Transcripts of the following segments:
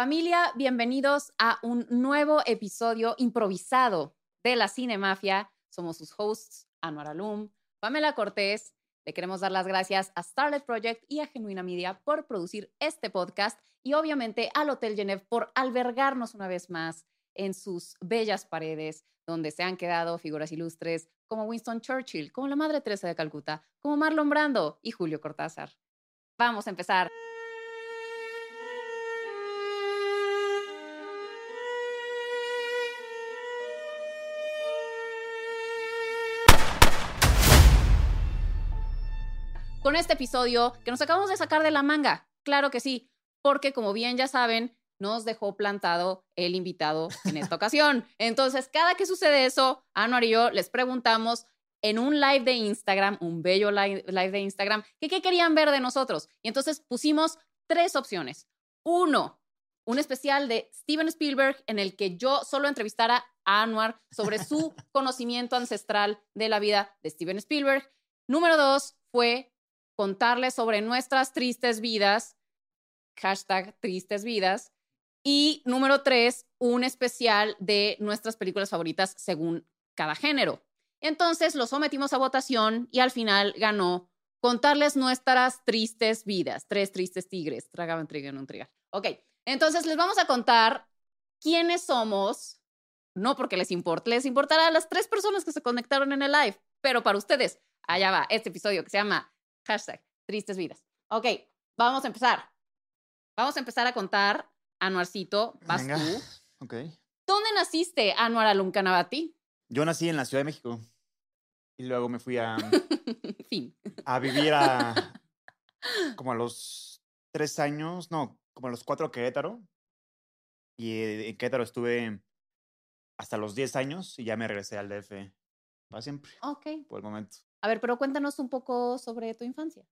Familia, bienvenidos a un nuevo episodio improvisado de la Cinemafia. Somos sus hosts, Anuar Alum, Pamela Cortés. Le queremos dar las gracias a Starlet Project y a Genuina Media por producir este podcast y obviamente al Hotel Genève por albergarnos una vez más en sus bellas paredes, donde se han quedado figuras ilustres como Winston Churchill, como la Madre Teresa de Calcuta, como Marlon Brando y Julio Cortázar. Vamos a empezar. Con este episodio que nos acabamos de sacar de la manga. Claro que sí, porque como bien ya saben, nos dejó plantado el invitado en esta ocasión. Entonces, cada que sucede eso, Anuar y yo les preguntamos en un live de Instagram, un bello live, de Instagram, que qué querían ver de nosotros. Y entonces pusimos tres opciones. Uno, un especial de Steven Spielberg en el que yo solo entrevistara a Anuar sobre su conocimiento ancestral de la vida de Steven Spielberg. Número dos fue contarles sobre nuestras tristes vidas, hashtag tristes vidas. Y número tres, un especial de nuestras películas favoritas según cada género. Entonces lo sometimos a votación y al final ganó contarles nuestras tristes vidas. Tres tristes tigres. Tragaban trigo en un trigal. Ok, entonces les vamos a contar quiénes somos. No porque les importe, les importará a las tres personas que se conectaron en el live, pero para ustedes, allá va este episodio que se llama Hashtag, tristes vidas. Ok, vamos a empezar. Vamos a empezar a contar. Anuarcito, vas tú. Ok. ¿Dónde naciste, Anuar Alum Canabati? Yo nací en la Ciudad de México. Y luego me fui a, fin. a vivir a como a los tres años, no, como a los cuatro a Querétaro. Y eh, en Querétaro estuve hasta los diez años y ya me regresé al DF para siempre. Ok. Por el momento. A ver, pero cuéntanos un poco sobre tu infancia.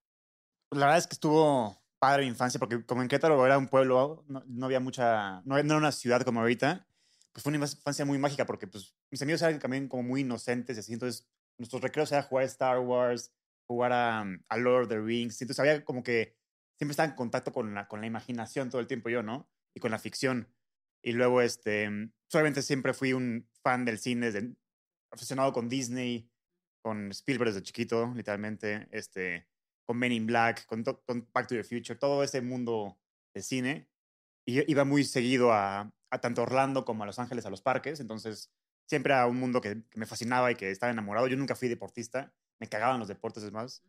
La verdad es que estuvo padre mi infancia, porque como en Querétaro era un pueblo, no, había mucha, no, era una ciudad como ahorita, pues fue una infancia muy mágica, porque pues mis amigos eran también como muy inocentes y así, entonces nuestros recreos era jugar a Star Wars, jugar a, a Lord of the Rings, entonces había como que siempre estaba en contacto con la, con la imaginación todo el tiempo yo, ¿no? Y con la ficción. Y luego, este, solamente siempre fui un fan del cine, de, aficionado con Disney, con Spielberg desde chiquito, literalmente, este, con Men in Black, con, con Back to the Future, todo ese mundo de cine. Y iba muy seguido a, a, tanto Orlando como a Los Ángeles, a los parques. Entonces, siempre era un mundo que, me fascinaba y que estaba enamorado. Yo nunca fui deportista, me cagaban los deportes, es más.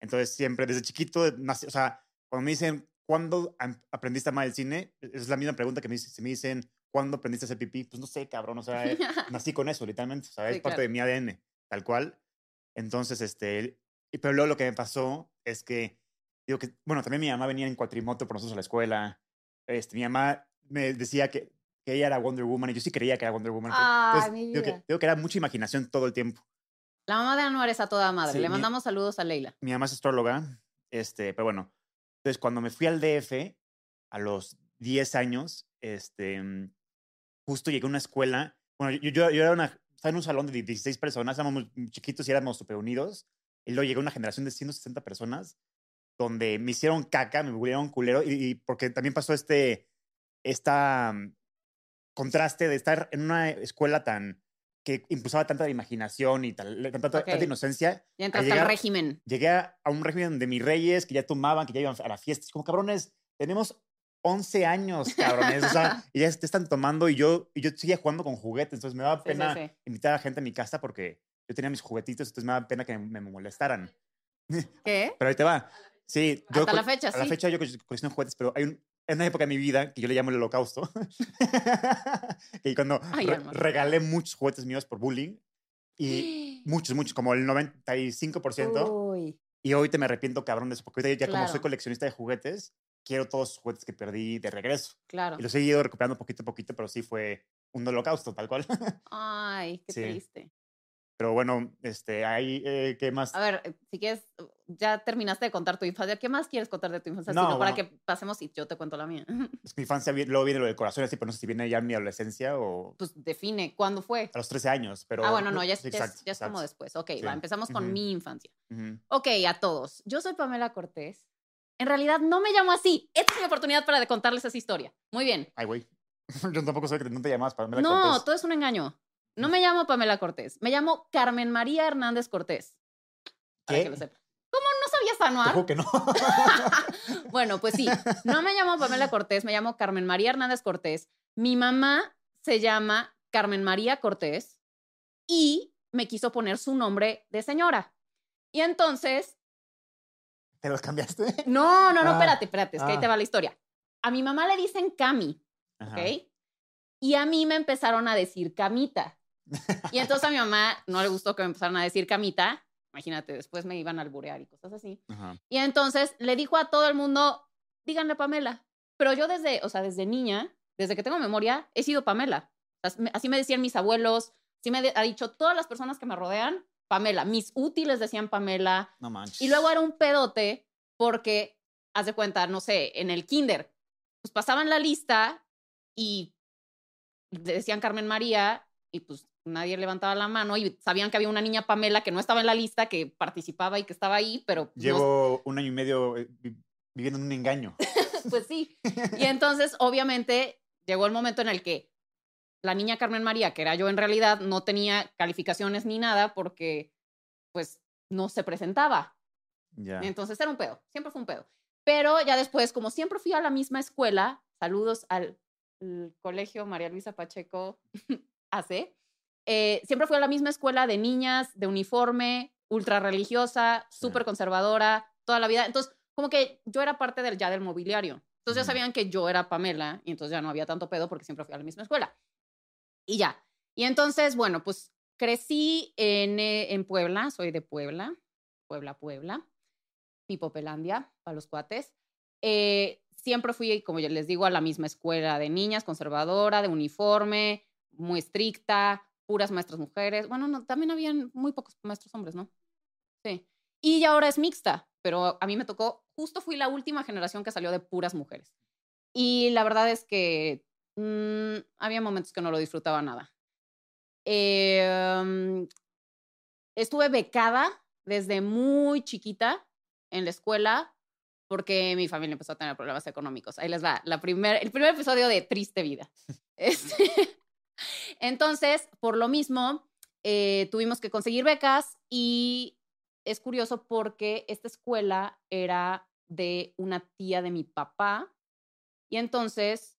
Entonces, siempre, desde chiquito, o sea, cuando me dicen, ¿cuándo aprendiste a amar el cine? Es la misma pregunta que me, si me dicen, ¿cuándo aprendiste a hacer pipí? Pues no sé, cabrón, o sea, nací con eso, literalmente, o sea, es parte de mi ADN, tal cual. Entonces, este, pero luego lo que me pasó es que, digo que, bueno, también mi mamá venía en cuatrimoto por nosotros a la escuela. Este, mi mamá me decía que, que ella era Wonder Woman y yo sí creía que era Wonder Woman. Ah, mi Digo que, digo que, era mucha imaginación todo el tiempo. La mamá de Anuar es a toda madre. Le mandamos saludos a Leila. Mi mamá es astróloga, este, pero bueno. Entonces, cuando me fui al DF a los 10 años, este, justo llegué a una escuela. Bueno, yo, yo, yo era una, estaba en un salón de 16 personas, éramos chiquitos y éramos súper unidos. Y luego llegó una generación de 160 personas donde me hicieron caca, me volvieron culero. Y, porque también pasó este esta, mm, contraste de estar en una escuela tan que impulsaba tanta imaginación y tal, tanta, inocencia. Y entraste al régimen. Llegué a, un régimen de mis reyes que ya tomaban, que ya iban a la fiesta. como cabrones, tenemos 11 años, cabrones. O sea, y ya te están tomando y yo, y yo seguía jugando con juguetes. Entonces me daba Sí, sí, pena sí. invitar a gente a mi casa porque yo tenía mis juguetitos, entonces me daba pena que me, me molestaran. ¿Qué? Pero ahí te va. Sí, yo Hasta la fecha, A la sí. fecha yo co- colecciono juguetes, pero hay un, en una época de mi vida que yo le llamo el holocausto. y cuando Ay, re- regalé muchos juguetes míos por bullying. Y muchos, muchos, como el 95%. Uy. Y hoy te me arrepiento, cabrón, de eso, porque ya como soy coleccionista de juguetes, quiero todos los juguetes que perdí de regreso. Claro. Y los he ido recuperando poquito a poquito, pero sí fue un holocausto, tal cual. Ay, qué Sí. triste. Pero bueno, este, ahí, eh, ¿qué más? A ver, eh, si quieres, ya terminaste de contar tu infancia. ¿Qué más quieres contar de tu infancia? No, Sino para bueno. que pasemos y yo te cuento la mía. Es que mi infancia, luego viene lo del corazón, así, pero no sé si viene ya en mi adolescencia o Pues define, ¿cuándo fue? a los 13 años. Pero, ah, bueno, no, ya es, ya es- ya es como después. Ok, Sí. va, empezamos con Ujú. mi infancia. Ujú. Ok, a todos. Yo soy Pamela Cortés. En realidad no me llamo así. Esta es mi oportunidad para contarles esa historia. Muy bien. Ay, güey. Yo tampoco sé que no te llamas Pamela no, Cortés. todo es un engaño. No me llamo Pamela Cortés. Me llamo Carmen María Hernández Cortés. Para ¿Qué? que lo sepa. ¿Cómo no sabías Anuar? juro que no. Bueno, pues sí, no me llamo Pamela Cortés, me llamo Carmen María Hernández Cortés. Mi mamá se llama Carmen María Cortés y me quiso poner su nombre de señora. Y entonces, ¿Te los cambiaste? no, no, no, Ah, espérate, espérate, es que ahí ah. te va la historia. A mi mamá le dicen Cami, Ajá. ¿ok? Y a mí me empezaron a decir Camita. Y entonces a mi mamá no le gustó que me empezaran a decir Camita. Imagínate, después me iban a alburear y cosas así. Ajá. Y entonces le dijo a todo el mundo, díganle Pamela. Pero yo desde, o sea, desde niña, desde que tengo memoria, he sido Pamela. As- me- Así me decían mis abuelos, así me ha dicho todas las personas que me rodean, Pamela. Mis útiles decían Pamela. No manches. Y luego era un pedote porque, haz de cuenta, no sé, en el kinder, pues pasaban la lista y decían Carmen María y pues nadie levantaba la mano y sabían que había una niña Pamela que no estaba en la lista, que participaba y que estaba ahí, pero no Llevo un año y medio eh, vi- viviendo en un engaño. pues sí. Y entonces, obviamente, llegó el momento en el que la niña Carmen María, que era yo en realidad, no tenía calificaciones ni nada porque, pues, no se presentaba. Entonces era un pedo, siempre fue un pedo. Pero ya después, como siempre fui a la misma escuela, saludos al al colegio María Luisa Pacheco AC, eh, siempre fui a la misma escuela de niñas, de uniforme, ultra religiosa, súper conservadora, toda la vida. Entonces, como que yo era parte del, ya del mobiliario. Entonces ya sabían que yo era Pamela y entonces ya no había tanto pedo porque siempre fui a la misma escuela. Y ya. Y entonces, bueno, pues crecí en, eh, en Puebla, soy de Puebla, Puebla, Puebla, Pipopelandia, para los cuates. Eh, siempre fui, como ya les digo, a la misma escuela de niñas, conservadora, de uniforme, muy estricta, puras maestras mujeres. Bueno, no, también habían muy pocos maestros hombres, ¿no? Sí. Y ya ahora es mixta, pero a mí me tocó, justo fui la última generación que salió de puras mujeres. Y la verdad es que mm, había momentos que no lo disfrutaba nada. Eh, mm, estuve becada desde muy chiquita en la escuela porque mi familia empezó a tener problemas económicos. Ahí les va, la primer, el primer episodio de Triste Vida. Este, entonces, por lo mismo, eh, tuvimos que conseguir becas y es curioso porque esta escuela era de una tía de mi papá y entonces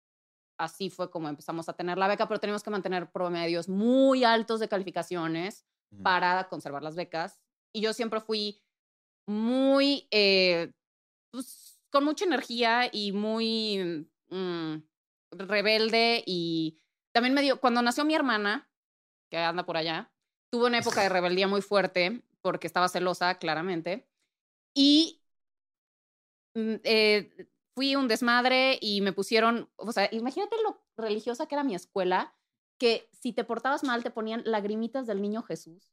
así fue como empezamos a tener la beca, pero tenemos que mantener promedios muy altos de calificaciones para conservar las becas. Y yo siempre fui muy, eh, pues, con mucha energía y muy mm, rebelde. Y también me dio, cuando nació mi hermana, que anda por allá, tuve una época de rebeldía muy fuerte porque estaba celosa, claramente. Y mm, eh, fui un desmadre y me pusieron, o sea, imagínate lo religiosa que era mi escuela, que si te portabas mal te ponían lagrimitas del niño Jesús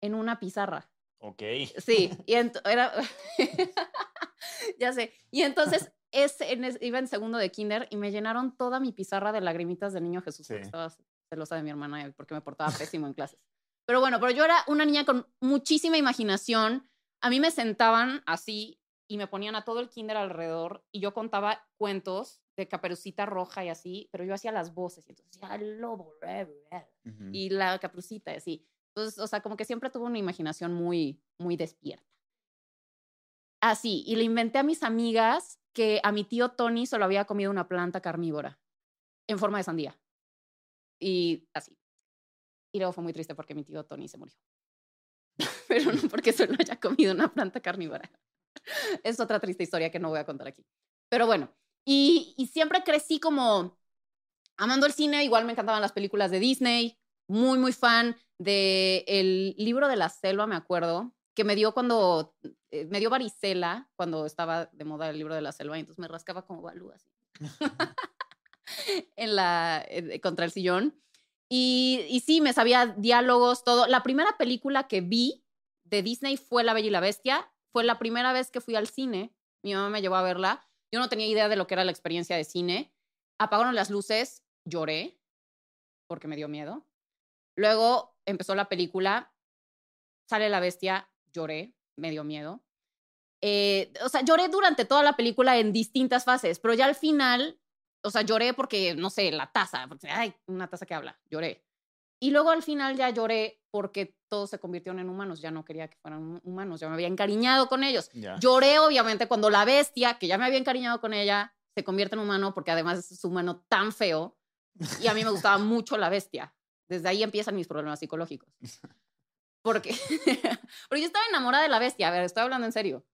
en una pizarra. Ok. Sí, y ent- era. ya sé. Y entonces es, en iba en segundo de kinder y me llenaron toda mi pizarra de lagrimitas del niño Jesús. Sí. Estaba celosa de mi hermana porque me portaba pésimo en clases. Pero bueno, pero yo era una niña con muchísima imaginación. A mí me sentaban así y me ponían a todo el kinder alrededor y yo contaba cuentos de caperucita roja y así, pero yo hacía las voces y entonces decía, "Al lobo, re, re", Ujú. y la caperucita y así. Entonces, o sea, como que siempre tuve una imaginación muy, muy despierta. Así, y le inventé a mis amigas que a mi tío Tony solo había comido una planta carnívora en forma de sandía. Y así. Y luego fue muy triste porque mi tío Tony se murió. Pero no porque solo haya comido una planta carnívora. Es otra triste historia que no voy a contar aquí. Pero bueno, y, y siempre crecí como amando el cine, igual me encantaban las películas de Disney, muy, muy fan del el libro de la selva, me acuerdo, que me dio cuando, eh, me dio varicela cuando estaba de moda el libro de la selva, y entonces me rascaba como balú así. en la, eh, contra el sillón. Y, y sí, me sabía diálogos, todo. La primera película que vi de Disney fue La Bella y la Bestia. Fue la primera vez que fui al cine. Mi mamá me llevó a verla. Yo no tenía idea de lo que era la experiencia de cine. Apagaron las luces, lloré porque me dio miedo. Luego empezó la película, sale la bestia, lloré, me dio miedo. Eh, o sea, lloré durante toda la película en distintas fases, pero ya al final, o sea, lloré porque, no sé, la taza, porque, ay, una taza que habla, lloré. Y luego al final ya lloré porque todos se convirtieron en humanos, ya no quería que fueran humanos, ya me había encariñado con ellos. Ya. Lloré, obviamente, cuando la bestia, que ya me había encariñado con ella, se convierte en humano, porque además es humano tan feo. Y a mí me gustaba mucho la bestia. Desde ahí empiezan mis problemas psicológicos. Porque, porque yo estaba enamorada de la bestia, a ver, estoy hablando en serio.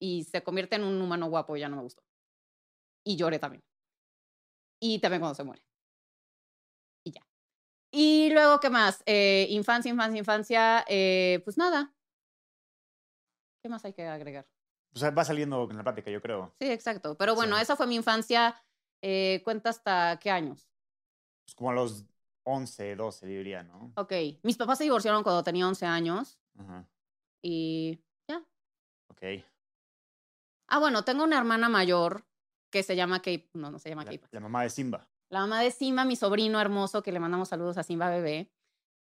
Y se convierte en un humano guapo y ya no me gustó. Y lloré también. Y también cuando se muere. Y ya. Y luego, ¿qué más? Eh, infancia, infancia, infancia. eh, pues nada. ¿Qué más hay que agregar? O sea, va saliendo en la plática, yo creo. Sí, exacto. Pero bueno, Sí. esa fue mi infancia. Eh, ¿Cuenta hasta qué años? Pues como a los 11, 12, diría, ¿no? Ok. Mis papás se divorciaron cuando tenía 11 años. Ajá. Y ya. Ok. Ah, bueno, tengo una hermana mayor que se llama Kate. No, no se llama La, Kate. la mamá de Simba. La mamá de Simba, mi sobrino hermoso, que le mandamos saludos a Simba Bebé.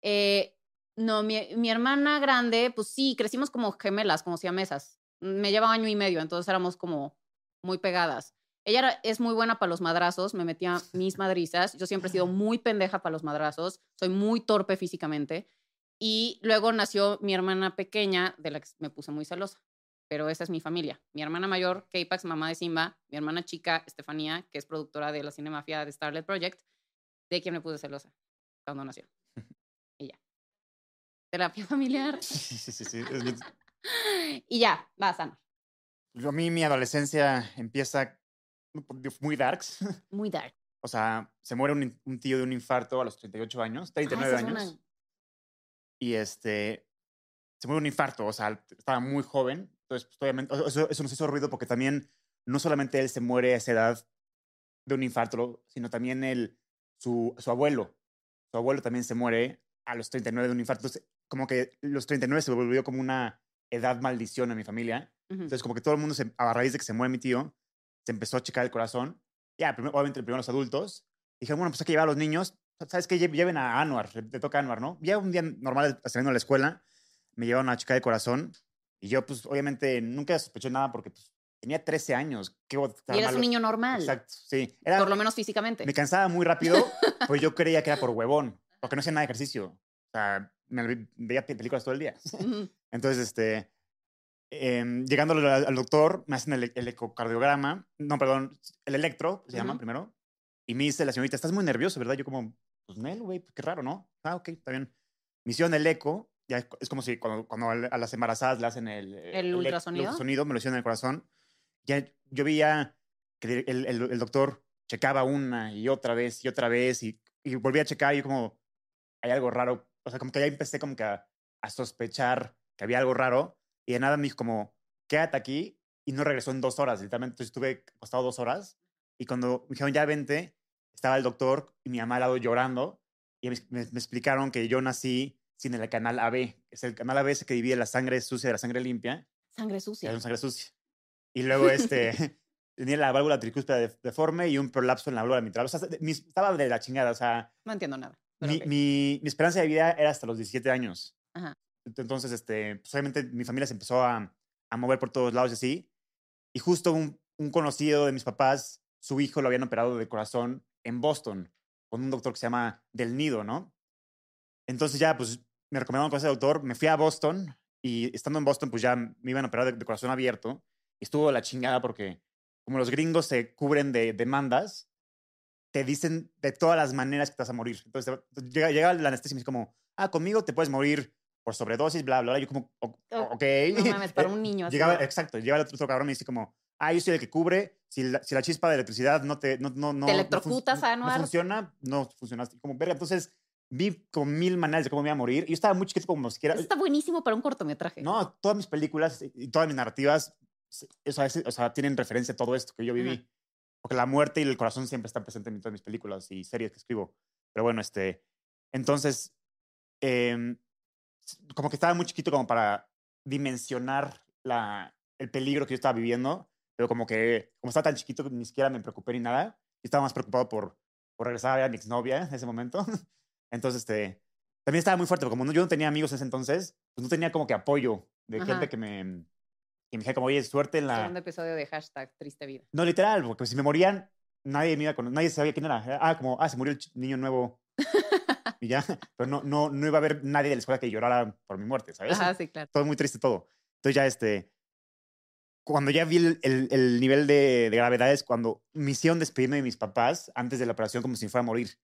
Eh, no, mi, mi hermana grande, pues sí, crecimos como gemelas, como siamesas. Me lleva año y medio, entonces éramos como muy pegadas. Ella era- es muy buena para los madrazos, me metía mis madrizas. Yo siempre he sido muy pendeja para los madrazos, soy muy torpe físicamente. Y luego nació mi hermana pequeña, de la que me puse muy celosa. Pero esa es mi familia. Mi hermana mayor, K-Pax, mamá de Simba. Mi hermana chica, Estefanía, que es productora de la Cinemafia de Starlet Project, de quien me puse celosa cuando nació. Y ya. Terapia familiar. Sí, sí, sí. sí. Y ya, va, San. Yo, a mí mi adolescencia empieza muy darks. Muy dark. O sea, se muere un, tío de un infarto a los 38 años, 39 Ah, es años. una- Y este, se muere un infarto, o sea, estaba muy joven. Entonces, pues, obviamente, eso, eso nos hizo ruido porque también no solamente él se muere a esa edad de un infarto, sino también él, su, su abuelo. Su abuelo también se muere a los 39 de un infarto. Entonces, como que los 39 se volvió como una edad maldición en mi familia. Ujú. Entonces, como que todo el mundo, se, a raíz de que se muere mi tío, se empezó a checar el corazón. Ya, primero, obviamente, primero los adultos. Dijeron, bueno, pues hay que llevar a los niños. ¿Sabes qué? Lle- Lleven a Anuar, le toca Anuar, ¿no? Ya un día normal, saliendo de la escuela, me llevaron a checar el corazón. Y yo, pues, obviamente, nunca sospeché nada porque pues, tenía 13 años. ¿Qué Y eras un niño normal. Exacto, sí. Era, Por lo menos físicamente. me cansaba muy rápido, pues yo creía que era por huevón, porque no hacía nada de ejercicio. O sea, me veía pe- películas todo el día. Entonces, este, em, llegando al, al doctor, me hacen el, el ecocardiograma, no, perdón, el electro, se llama Ujú. primero, y me dice la señorita, estás muy nervioso, ¿verdad? Yo como, pues, Nel, güey, pues, qué raro, ¿no? Ah, ok, está bien. Me hicieron el eco, ya es, es como si cuando, cuando a las embarazadas le hacen el, ¿El ec- ultrasonido? ultrasonido, me lo hicieron en el corazón. Ya yo veía que el, el- el doctor checaba una y otra vez y otra vez y, y volvía a checar y yo como, hay algo raro. O sea, como que ya empecé como que a, a sospechar que había algo raro y de nada me dijo como, quédate aquí y no regresó en dos horas. Literalmente entonces estuve acostado dos horas y cuando me dijeron ya vente, estaba el doctor y mi mamá al lado llorando y me, me- me explicaron que yo nací sin el canal AB. Es el canal AB ese que divide la sangre sucia de la sangre limpia. Sangre sucia. Era una sangre sucia. Y luego este, tenía la válvula tricúspide de- deforme y un prolapso en la válvula mitral. O sea, mi- estaba de la chingada. O sea, No entiendo nada. mi, ok. mi, mi esperanza de vida era hasta los 17 años. Ajá. Entonces, este, pues, obviamente mi familia se empezó a, a mover por todos lados y así. Y justo un, un conocido de mis papás, su hijo lo habían operado de corazón en Boston con un doctor que se llama Del Nido, ¿no? Entonces ya, pues me recomendaron con ese doctor, me fui a Boston y estando en Boston, pues ya me iban a operar de, corazón abierto. Y estuvo la chingada porque como los gringos se cubren de demandas, te dicen de todas las maneras que te vas a morir. Entonces llega, llega la anestesia y me dice como, ah, conmigo te puedes morir por sobredosis, bla, bla, bla. Yo como, "O- Oh, ok. No mames, para un niño así. Llegaba, exacto, llegaba el otro, cabrón y me dice como, ah, yo soy el que cubre, si la, si la chispa de electricidad no te, no, no, no, no fun- electrocutas, no, Anuar. funciona, no funcionaste. Como, verga, entonces vi como mil maneras de cómo me iba a morir. Y yo estaba muy chiquito como siquiera... Eso está buenísimo para un cortometraje. No, todas mis películas y todas mis narrativas, o sea, es- o sea, tienen referencia a todo esto que yo viví. Ajá. Porque la muerte y el corazón siempre están presentes en todas mis películas y series que escribo. Pero bueno, este, entonces, s- como que estaba muy chiquito como para dimensionar la, el peligro que yo estaba viviendo, pero como que, como estaba tan chiquito, ni siquiera me preocupé ni nada. Yo estaba más preocupado por, por regresar a ver a mi exnovia en ese momento. Entonces, este, también estaba muy fuerte, porque como no- yo no tenía amigos en ese entonces, pues no tenía como que apoyo de Ajá. gente que me, que me dijera como, oye, suerte en la... Segundo episodio de hashtag triste vida. No, literal, porque si me morían, nadie me iba con, nadie sabía quién era. Ah, como, ah, se murió el niño nuevo. y ya, pero no, no, no iba a haber nadie de la escuela que llorara por mi muerte, ¿sabes? Ajá, sí, claro. Todo muy triste todo. Entonces ya, este, cuando ya vi el, el- el nivel de, de gravedad es cuando me hicieron despedirme de mis papás antes de la operación como si fuera a morir.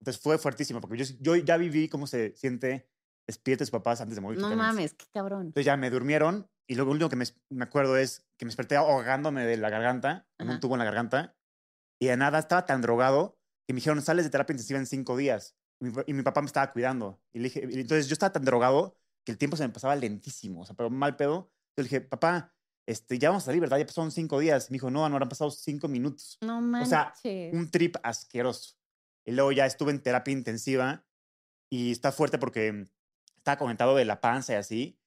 Entonces fue fuertísimo, porque yo, yo ya viví cómo se siente despierta de sus papás antes de morir. No totalmente. mames, qué cabrón. Entonces ya me durmieron y lo único que me, me acuerdo es que me desperté ahogándome de la garganta, con un tubo en la garganta, y de nada estaba tan drogado que me dijeron, sales de terapia intensiva en cinco días. Y mi, pa- y mi papá me estaba cuidando. Y le dije, y entonces yo estaba tan drogado que el tiempo se me pasaba lentísimo, o sea, pero mal pedo. Yo le dije, papá, este, ya vamos a salir, ¿verdad? Ya pasaron cinco días. Y me dijo, no, no, han pasado cinco minutos. No manches. sea, Un trip asqueroso. Y luego ya estuve en terapia intensiva y está fuerte porque estaba comentado de la panza y así.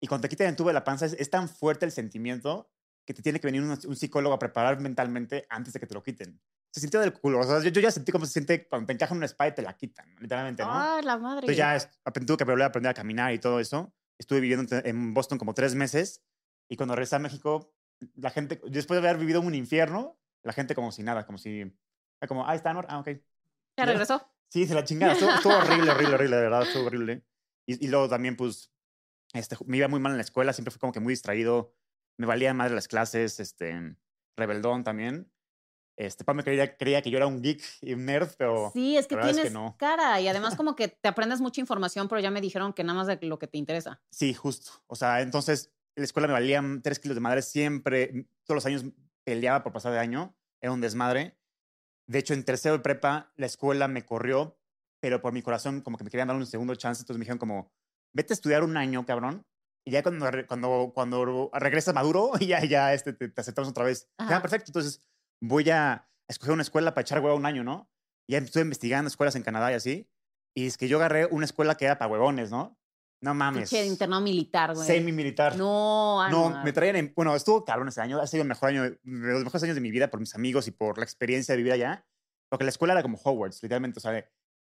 Y cuando te quitan el tubo de la panza, es, es tan fuerte el sentimiento que te tiene que venir un, un psicólogo a preparar mentalmente antes de que te lo quiten. Se sintió del culo. O sea, yo, yo ya sentí cómo se siente cuando te encajan una espada y te la quitan, literalmente, ¿no? Ah, la madre. Entonces ya es- aprendí, tuve que volver a aprender a caminar y todo eso. Estuve viviendo en- Boston como tres meses y cuando regresé a México, la gente, después de haber vivido un infierno, la gente como si nada, como si, como, ah, está, Nor? ah, ok. Ya regresó. Sí, se la chingada. Estuvo, estuvo horrible, horrible, horrible, de verdad, estuvo horrible. Y, y luego también, pues, este, me iba muy mal en la escuela, siempre fui como que muy distraído, me valía madre las clases, este, rebeldón también. Este, pa me creía, creía que yo era un geek y un nerd, pero Sí, es que la verdad es que tienes no. cara y además como que te aprendes mucha información, pero ya me dijeron que nada más de lo que te interesa. Sí, justo. O sea, entonces en la escuela me valían tres kilos de madre siempre. Todos los años peleaba por pasar de año. Era un desmadre. De hecho, en tercero de prepa, la escuela me corrió, pero por mi corazón como que me querían dar un segundo chance. Entonces me dijeron como, vete a estudiar un año, cabrón. Y ya cuando, cuando, cuando regresas maduro, ya, ya este, te, te aceptamos otra vez. Ah, perfecto. Entonces voy a escoger una escuela para echar huevo un año, ¿no? Ya estuve investigando escuelas en Canadá y así. Y es que yo agarré una escuela que era para huevones, ¿no? No mames. Pinche internado militar, güey. Semi-militar. No, ah, No, no, me traían en. Bueno, estuvo cabrón ese año. Ha sido el mejor año, los mejores años de mi vida por mis amigos y por la experiencia de vivir allá. Porque la escuela era como Hogwarts, literalmente. O sea,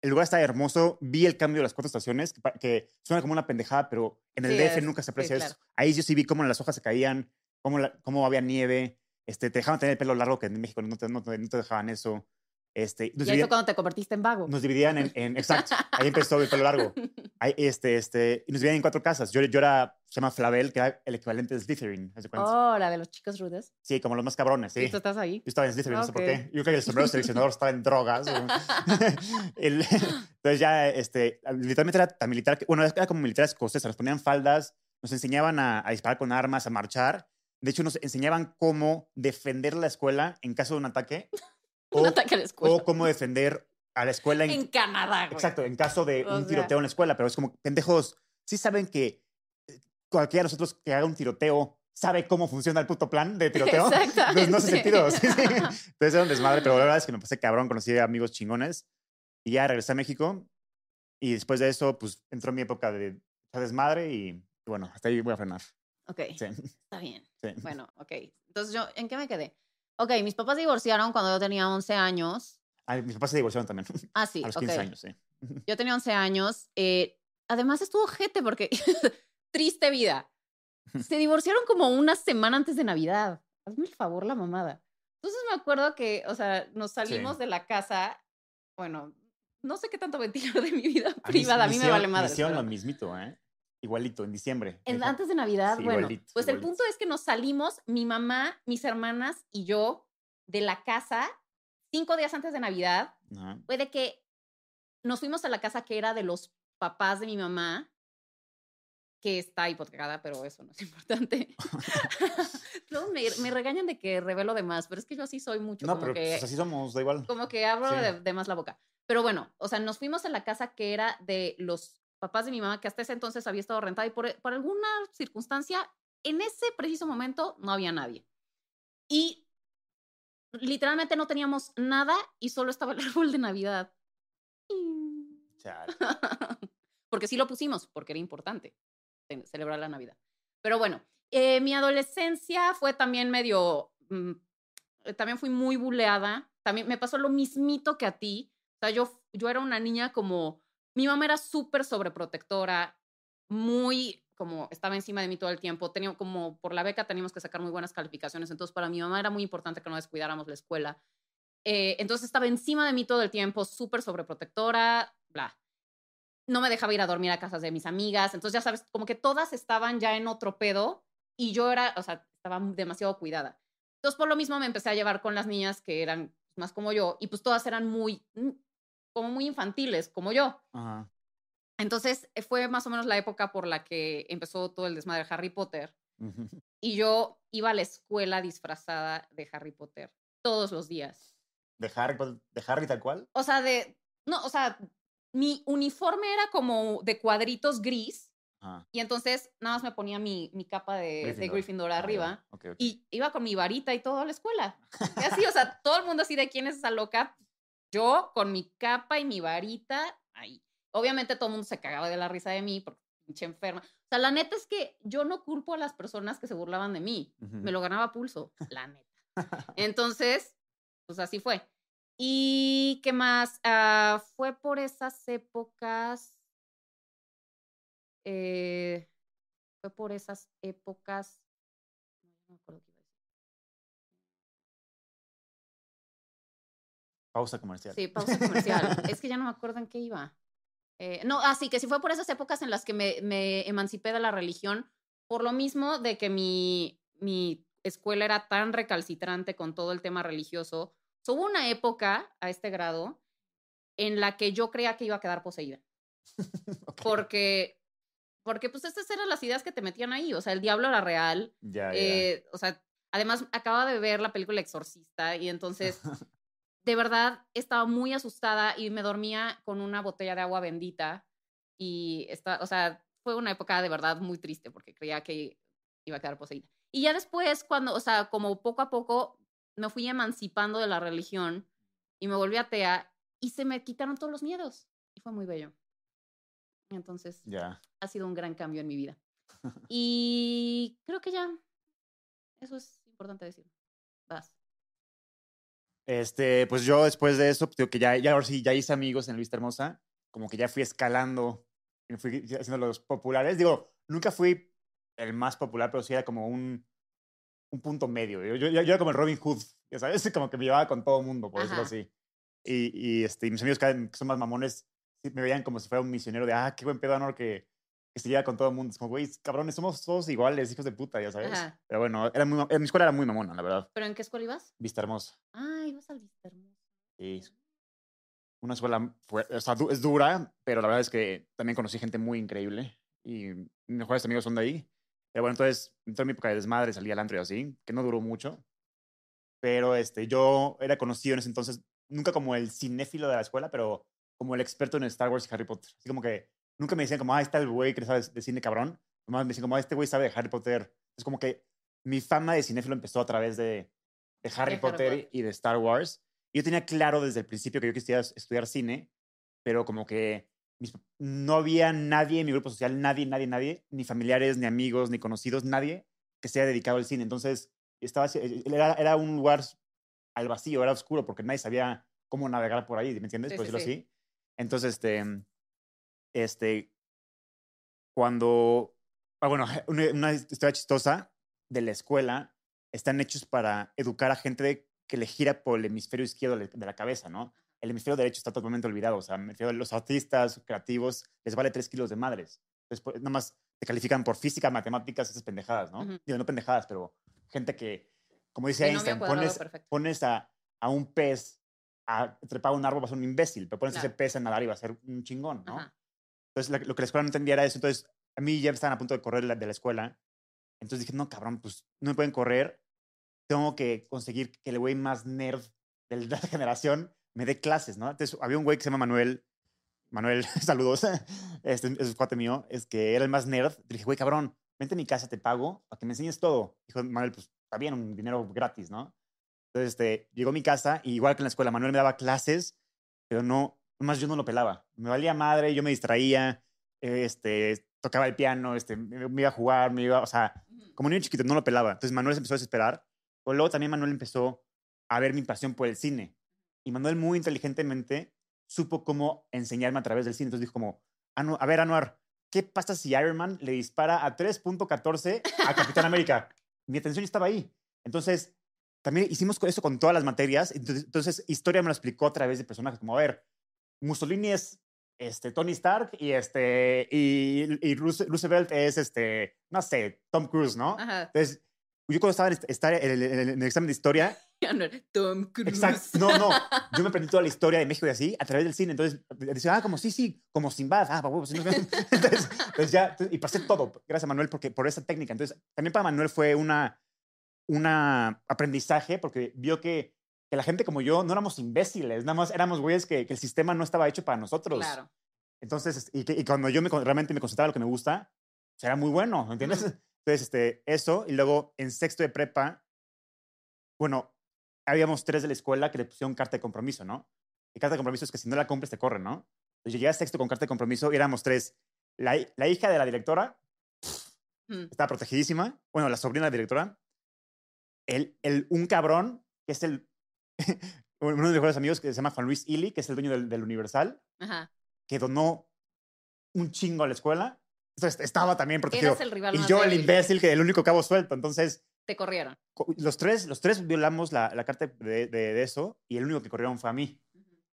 el lugar estaba hermoso. Vi el cambio de las cuatro estaciones, que, que suena como una pendejada, pero en el Sí, DF es- nunca se sí, aprecia claro. eso. Ahí yo sí vi cómo las hojas se caían, cómo, la- cómo había nieve. Este, te dejaban tener el pelo largo, que en México no te, no no te dejaban eso. Este, Y fue cuando te convertiste en vago. nos dividían en, en- exacto, ahí empezó el pelo largo. Ahí, este, este, y nos dividían en cuatro casas. Yo, yo era, se llama Flavel, que era el equivalente de Slytherin. Oh, la de los chicos rudes. Sí, como los más cabrones, sí. ¿Y tú estás ahí? Yo estaba en Slytherin, no sé por qué. Yo creo que el sombrero seleccionador estaba en drogas. El- entonces ya, este, literalmente era tan militar, que, bueno, era como militar escocesa, nos ponían faldas, nos enseñaban a, a disparar con armas, a marchar. De hecho, nos enseñaban cómo defender la escuela en caso de un ataque. Un o, ataque a la escuela. o cómo defender a la escuela en, En Canadá, güey. Exacto, en caso de O un sea- tiroteo en la escuela, pero es como, pendejos, sí saben que eh, cualquiera de nosotros que haga un tiroteo sabe cómo funciona el puto plan de tiroteo. Entonces no hace sentido. sí, sí. Entonces era un desmadre, pero la verdad es que me pasé cabrón, conocí a amigos chingones y ya regresé a México y después de eso, pues entró mi época de desmadre y bueno, hasta ahí voy a frenar. Ok, Sí, está bien. sí. Bueno, ok. Entonces, yo, ¿en qué me quedé? Ok, mis papás divorciaron cuando yo tenía 11 años. Ah, mis papás se divorciaron también Ah, sí, a los ok. 15 años, sí. Yo tenía 11 años. eh, además, estuvo gente porque triste vida. Se divorciaron como una semana antes de Navidad. Hazme el favor, la mamada. Entonces me acuerdo que, o sea, nos salimos Sí. de la casa. Bueno, no sé qué tanto ventilar de mi vida A mí- privada. A mí me hicieron- vale madre. hicieron lo mismito, ¿eh? Igualito, en diciembre. En- antes de Navidad, Sí, bueno, igualito, pues el punto es que nos salimos, mi mamá, mis hermanas y yo, de la casa cinco días antes de Navidad Ajá. fue de que nos fuimos a la casa que era de los papás de mi mamá, que está hipotecada, pero eso no es importante. Luego me, me regañan de que revelo de más, pero es que yo así soy mucho, No, como pero que pues, así somos, da igual. como que abro Sí. de, de más la boca. Pero bueno, o sea, nos fuimos a la casa que era de los papás de mi mamá, que hasta ese entonces había estado rentada y por, por alguna circunstancia, en ese preciso momento no había nadie. Y literalmente no teníamos nada y solo estaba el árbol de Navidad. Chale. porque sí lo pusimos, porque era importante ce- celebrar la Navidad. Pero bueno, eh, mi adolescencia fue también medio, mm, eh, también fui muy buleada. También me pasó lo mismito que a ti. O sea, yo, yo era una niña como, mi mamá era súper sobreprotectora, muy como estaba encima de mí todo el tiempo. Tenía como por la beca teníamos que sacar muy buenas calificaciones. Entonces, para mi mamá era muy importante que no descuidáramos la escuela. Eh, entonces, estaba encima de mí todo el tiempo, súper sobreprotectora, bla no me dejaba ir a dormir a casas de mis amigas. Entonces, ya sabes, como que todas estaban ya en otro pedo y yo era, o sea, estaba demasiado cuidada. Entonces, por lo mismo me empecé a llevar con las niñas que eran más como yo y pues todas eran muy, mm, como muy infantiles, como yo. Ajá. Entonces, eh, fue más o menos la época por la que empezó todo el desmadre de Harry Potter y yo iba a la escuela disfrazada de Harry Potter todos los días. ¿De Harry, de Harry tal cual? O sea, de, no, o sea, mi uniforme era como de cuadritos gris y entonces nada más me ponía mi, mi capa de Gryffindor, de Gryffindor Ah, arriba y iba con mi varita y todo a la escuela. Y así, o sea, todo el mundo así de quién es esa loca. Yo con mi capa y mi varita ahí. Obviamente todo el mundo se cagaba de la risa de mí porque pinche enferma. O sea, la neta es que yo no culpo a las personas que se burlaban de mí. Me lo ganaba pulso, la neta. Entonces, pues así fue. ¿Y qué más? Ah, fue por esas épocas. eh, fue por esas épocas. Pausa comercial. Sí, pausa comercial. es que ya no me acuerdo en qué iba. Eh, no, así que sí fue por esas épocas en las que me, me emancipé de la religión, por lo mismo de que mi, mi escuela era tan recalcitrante con todo el tema religioso. So, hubo una época a este grado en la que yo creía que iba a quedar poseída, porque, porque pues estas eran las ideas que te metían ahí, o sea, el diablo era real, Ya, ya. eh, o sea, además acababa de ver la película Exorcista y entonces de verdad estaba muy asustada y me dormía con una botella de agua bendita y está, o sea, fue una época de verdad muy triste porque creía que iba a quedar poseída. Y ya después cuando, o sea, como poco a poco me fui emancipando de la religión y me volví atea y se me quitaron todos los miedos y fue muy bello. Entonces, Ya. ha sido un gran cambio en mi vida. Y creo que ya, eso es importante decir. Vas. Este, pues yo después de eso, pues, digo que ya, ya ahora sí, ya hice amigos en Luis Hermosa, como que ya fui escalando, y fui haciendo los populares. Digo, nunca fui el más popular, pero sí era como un, un punto medio. Yo, yo, yo era como el Robin Hood, ya sabes, como que me llevaba con todo el mundo, por decirlo Ajá. así. Y, y, este, mis amigos que son más mamones sí me veían como si fuera un misionero de, ah, qué buen pedo, Anor, que, que se lleva con todo el mundo. Es como, güey, cabrones, somos todos iguales, hijos de puta, ya sabes. Ajá. Pero bueno, era muy, en mi escuela era muy mamona, la verdad. ¿Pero en qué escuela ibas? Vista hermosa. Ah, ibas al Vista Hermoso. Sí. Una escuela fue, o sea, du- es dura, pero la verdad es que también conocí gente muy increíble y mis mejores amigos son de ahí. Pero bueno, entonces, entré en mi época de desmadre, salí al antro y así, que no duró mucho. Pero este, yo era conocido en ese entonces, nunca como el cinéfilo de la escuela, pero como el experto en Star Wars y Harry Potter. Así como que nunca me decían como, ah, está el güey que sabe de cine cabrón. Nomás me decían como, ah, este güey sabe de Harry Potter. Es como que mi fama de cinéfilo empezó a través de, de Harry Harry Potter Potter. y de Star Wars. Yo tenía claro desde el principio que yo quisiera estudiar cine, pero como que mis no había nadie en mi grupo social, nadie, nadie, nadie, ni familiares, ni amigos, ni conocidos, nadie que se haya dedicado al cine. Entonces, estaba, así- eh, era, era un lugar al vacío, era oscuro, porque nadie sabía cómo navegar por ahí, ¿me entiendes? Sí, por sí, decirlo sí. así. Entonces, este, este, cuando, ah, bueno, una, una historia chistosa de la escuela, están hechos para educar a gente que le gira por el hemisferio izquierdo de la cabeza, ¿no? El hemisferio derecho está totalmente olvidado, o sea, me refiero a los artistas creativos, les vale tres kilos de madres. Después, nada más te califican por física, matemáticas, esas pendejadas, ¿no? Ujú. Digo, no pendejadas, pero gente que como dice Einstein, cuadrado pones, pones a, a un pez a trepar a un árbol, va a ser un imbécil, pero pones a ese Claro. pez a nadar y va a ser un chingón, ¿no? Ajá. Entonces, lo que la escuela no entendía era eso. Entonces, a mí ya estaban a punto de correr de la, de la escuela. Entonces dije, no, cabrón, pues no me pueden correr. Tengo que conseguir que el güey más nerd de la generación me dé clases, ¿no? Entonces, había un güey que se llama Manuel. Manuel, saludos. Este es un cuate mío. Es que era el más nerd. Le dije, güey, cabrón, vente a mi casa, te pago para que me enseñes todo. Dijo Manuel, pues está bien, un dinero gratis, ¿no? Entonces, este, llegó a mi casa y igual que en la escuela, Manuel me daba clases, pero no, más yo no lo pelaba. Me valía madre, yo me distraía, este, tocaba el piano, este, me, iba a jugar, me iba, o sea, como niño chiquito, no lo pelaba. Entonces Manuel se empezó a desesperar. Pero luego también Manuel empezó a ver mi pasión por el cine. Y Manuel muy inteligentemente supo cómo enseñarme a través del cine. Entonces dijo como, "Anu- a ver, Anuar, ¿qué pasa si Iron Man le dispara a 3.14 a Capitán América? Mi atención estaba ahí. Entonces, también hicimos eso con todas las materias. Entonces, entonces, historia me lo explicó a través de personajes como, a ver, Mussolini es este, Tony Stark y, este, y, y Roose- Roosevelt es, este, no sé, Tom Cruise, ¿no? Ajá. Entonces, yo cuando estaba en, est- estar en el, en el- en el examen de historia, Tom Cruise. exacto, no, no, yo me aprendí toda la historia de México y así a través del cine. Entonces, decía, ah, como sí, sí, como Sinbad, ah, sé. entonces, ya, entonces, y pasé todo, gracias a Manuel, porque, por esa técnica. Entonces, también para Manuel fue una, una aprendizaje, porque vio que, que la gente como yo no éramos imbéciles, nada más éramos güeyes que, que el sistema no estaba hecho para nosotros. Claro. Entonces, y, y cuando yo me, realmente me concentraba en lo que me gusta, pues era muy bueno, ¿entiendes? Entonces, este, eso, y luego en sexto de prepa, bueno, habíamos tres de la escuela que le pusieron carta de compromiso, ¿no? Y carta de compromiso es que si no la cumples te corren, ¿no? Entonces llegué a sexto con carta de compromiso y éramos tres. La, la hija de la directora Ujú. estaba protegidísima, bueno, la sobrina de la directora, el, el, un cabrón, que es el, uno de mis mejores amigos que se llama Juan Luis Ili, que es el dueño del, del Universal, Ajá. que donó un chingo a la escuela. Entonces estaba también protegido. Eras el rival Y más yo, el débil. imbécil, que el único cabo suelto. Entonces, Te corrieron. co- los tres, los tres violamos la, la carta de, de- de eso y el único que corrieron fue a mí.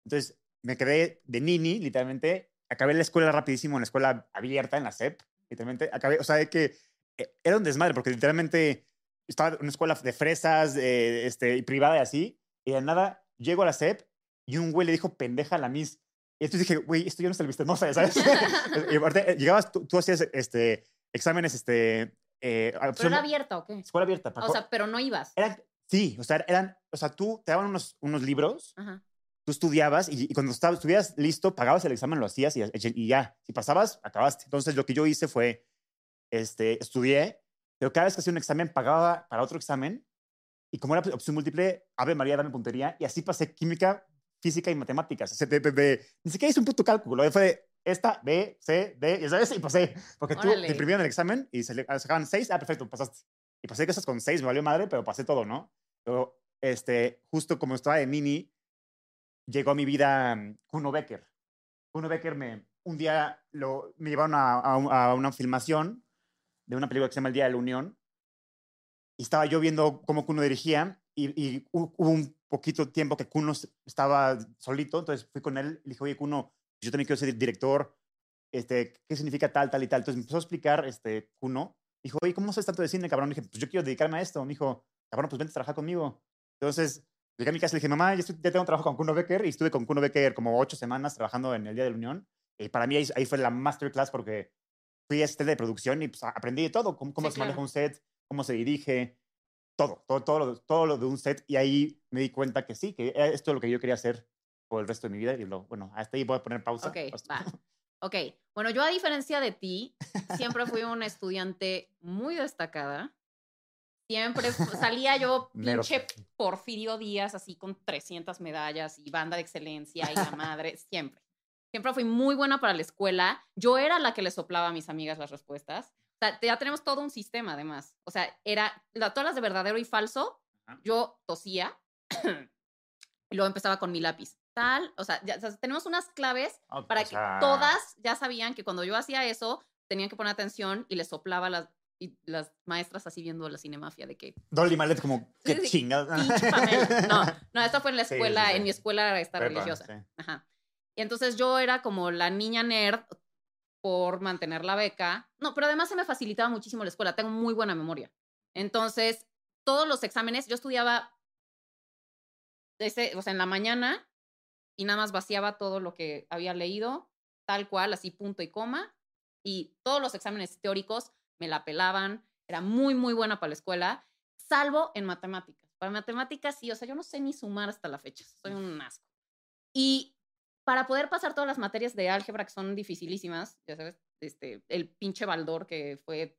Entonces, me quedé de nini, literalmente. Acabé la escuela rapidísimo, en la escuela abierta, en la SEP. Literalmente, acabé, o sea, de que eh, era un desmadre, porque literalmente estaba en una escuela de fresas, eh, este, y privada y así. Y de nada, llego a la SEP y un güey le dijo pendeja a la Miss. Y entonces dije, güey, esto ya no es el viste, no sé, ¿sabes? y aparte, eh, llegabas, tú, tú hacías este, exámenes, este. Eh, ¿Pero opción- era abierta o qué? escuela abierta. para O sea, pero no ibas. eran, sí, o sea, eran, o sea, tú te daban unos, unos libros, Ajá. tú estudiabas y, y cuando estabas, estuvieras listo, pagabas el examen, lo hacías y, y ya. Si pasabas, acabaste. Entonces, lo que yo hice fue, este, estudié, pero cada vez que hacía un examen, pagaba para otro examen y como era opción múltiple, Ave María, dame puntería y así pasé química, física y matemáticas. O sea, de- de- de- ni siquiera hice un puto cálculo, fue de esta, B, C, D, y ¿sabes? Y pasé. Porque tú Órale. te imprimían el examen y se le sacaban seis, ah, perfecto, pasaste. Y pasé cosas con seis, me valió madre, pero pasé todo, ¿no? Pero, este, justo como estaba de mini, llegó a mi vida Kuno Becker. Kuno Becker me, un día lo, me llevaron a, a a una filmación de una película que se llama El Día de la Unión. Y estaba yo viendo cómo Kuno dirigía y, y hu- hubo un poquito tiempo que Kuno estaba solito, entonces fui con él y le dije, oye, Kuno, yo también quiero ser director, este, ¿qué significa tal, tal y tal? Entonces me empezó a explicar este, Kuno. Dijo, oye, ¿cómo sabes tanto de cine, cabrón? dije, pues yo quiero dedicarme a esto. Me dijo, cabrón, pues vente a trabajar conmigo. Entonces llegué a mi casa y le dije, mamá, ya, tengo trabajo con Kuno Becker y estuve con Kuno Becker como ocho semanas trabajando en el Día de la Unión. Y para mí ahí, ahí fue la masterclass porque fui asistente de producción y pues, aprendí de todo, cómo, cómo Sí, se maneja claro. un set, cómo se dirige, todo, todo, todo, lo, todo lo de un set. Y ahí me di cuenta que sí, que esto lo que yo quería hacer por el resto de mi vida. Y lo, bueno, hasta ahí voy a poner pausa. Ok, va. Ok. Bueno, yo a diferencia de ti, siempre fui una estudiante muy destacada. Siempre salía yo pinche Porfirio Díaz así con 300 medallas y banda de excelencia y la madre, siempre. Siempre fui muy buena para la escuela. Yo era la que le soplaba a mis amigas las respuestas. Sea, ya tenemos todo un sistema además. O sea, era la- todas las de verdadero y falso. Ajá. Yo tosía y luego empezaba con mi lápiz. Tal, o sea, ya, o sea, tenemos unas claves Ah, para que sea, todas ya sabían que cuando yo hacía eso, tenían que poner atención y les soplaba las, y las maestras así viendo la cinemafia de que, Dolly Malet como, qué sí, chingada. No, no, esta fue en la Sí, sí, escuela, sí. en mi escuela esta Prepa, religiosa. Ajá. Y entonces yo era como la niña nerd por mantener la beca. No, pero además se me facilitaba muchísimo la escuela. Tengo muy buena memoria. Entonces, todos los exámenes, yo estudiaba o sea, en la mañana y nada más vaciaba todo lo que había leído, tal cual, así punto y coma, y todos los exámenes teóricos me la pelaban, era muy, muy buena para la escuela, salvo en matemáticas. Para matemáticas sí, o sea, yo no sé ni sumar hasta la fecha, soy un asco. Y para poder pasar todas las materias de álgebra que son dificilísimas, ya sabes, este, el pinche Baldor que fue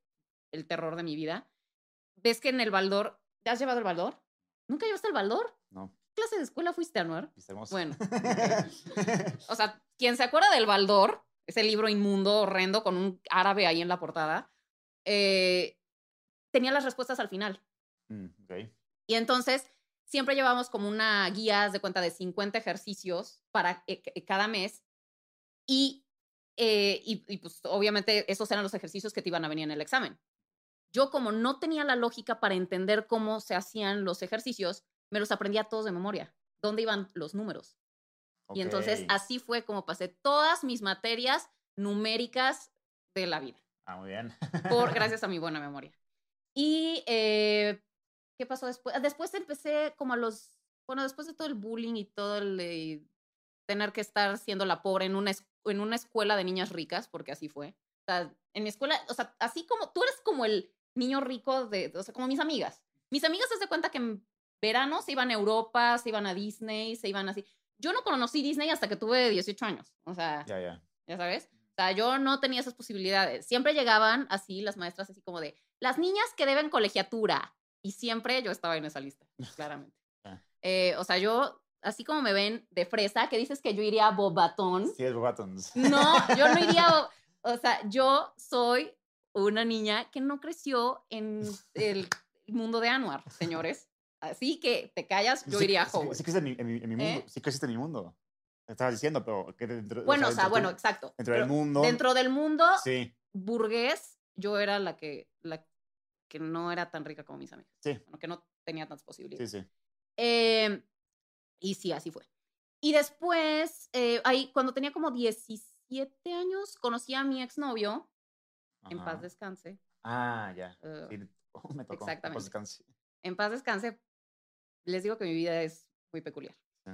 el terror de mi vida, ves que en el Baldor, ¿te has llevado el Baldor? ¿Nunca llevaste el Baldor? No. ¿Qué clase de escuela fuiste, Anuar? Bueno, o sea, quien se acuerda del Baldor, ese libro inmundo, horrendo, con un árabe ahí en la portada, eh, tenía las respuestas al final. Mm, ok. Y entonces siempre llevábamos como una guía de cuenta de 50 ejercicios para eh, c- cada mes. Y, eh, y, y, pues obviamente esos eran los ejercicios que te iban a venir en el examen. Yo como no tenía la lógica para entender cómo se hacían los ejercicios, me los aprendía todos de memoria. ¿Dónde iban los números? Y entonces así fue como pasé todas mis materias numéricas de la vida Ah, muy bien. por, gracias a mi buena memoria. Y, eh, ¿qué pasó después? Después empecé como a los, bueno, después de todo el bullying y todo el tener que estar siendo la pobre en una, en una escuela de niñas ricas, porque así fue. O sea, en mi escuela, o sea, así como, tú eres como el niño rico de, o sea, como mis amigas. Mis amigas se de cuenta que en verano se iban a Europa, se iban a Disney, se iban así. Yo no conocí Disney hasta que tuve 18 años. O sea, ya, ya. ya sabes. O sea, yo no tenía esas posibilidades. Siempre llegaban así las maestras, así como de las niñas que deben colegiatura. Y siempre yo estaba en esa lista, claramente. Ah. Eh, o sea, yo, así como me ven de fresa, que dices que yo iría a Bobatón. Sí, es Buttons. No, yo no iría. a- O sea, yo soy una niña que no creció en el mundo de Anuar, señores. Así que te callas, yo Sí- iría a sí- Hogwarts. Sí, creciste en mi, en mi, en mi mundo. ¿Eh? Sí creciste en mi mundo. Estabas diciendo, pero que dentro, Bueno, o sea, bueno, exacto. Dentro del mundo. Dentro del mundo, Sí, burgués, yo era la que, la que no era tan rica como mis amigas. sí, Bueno, que no tenía tantas sí, posibilidades. sí. Eh, y sí, así fue. Y después, eh, ahí, cuando tenía como 17 años, conocí a mi exnovio, en paz descanse. Ah, ya. eh, Sí, me tocó. exactamente. Pues descanse. en paz descanse, les digo que mi vida es muy peculiar. Sí.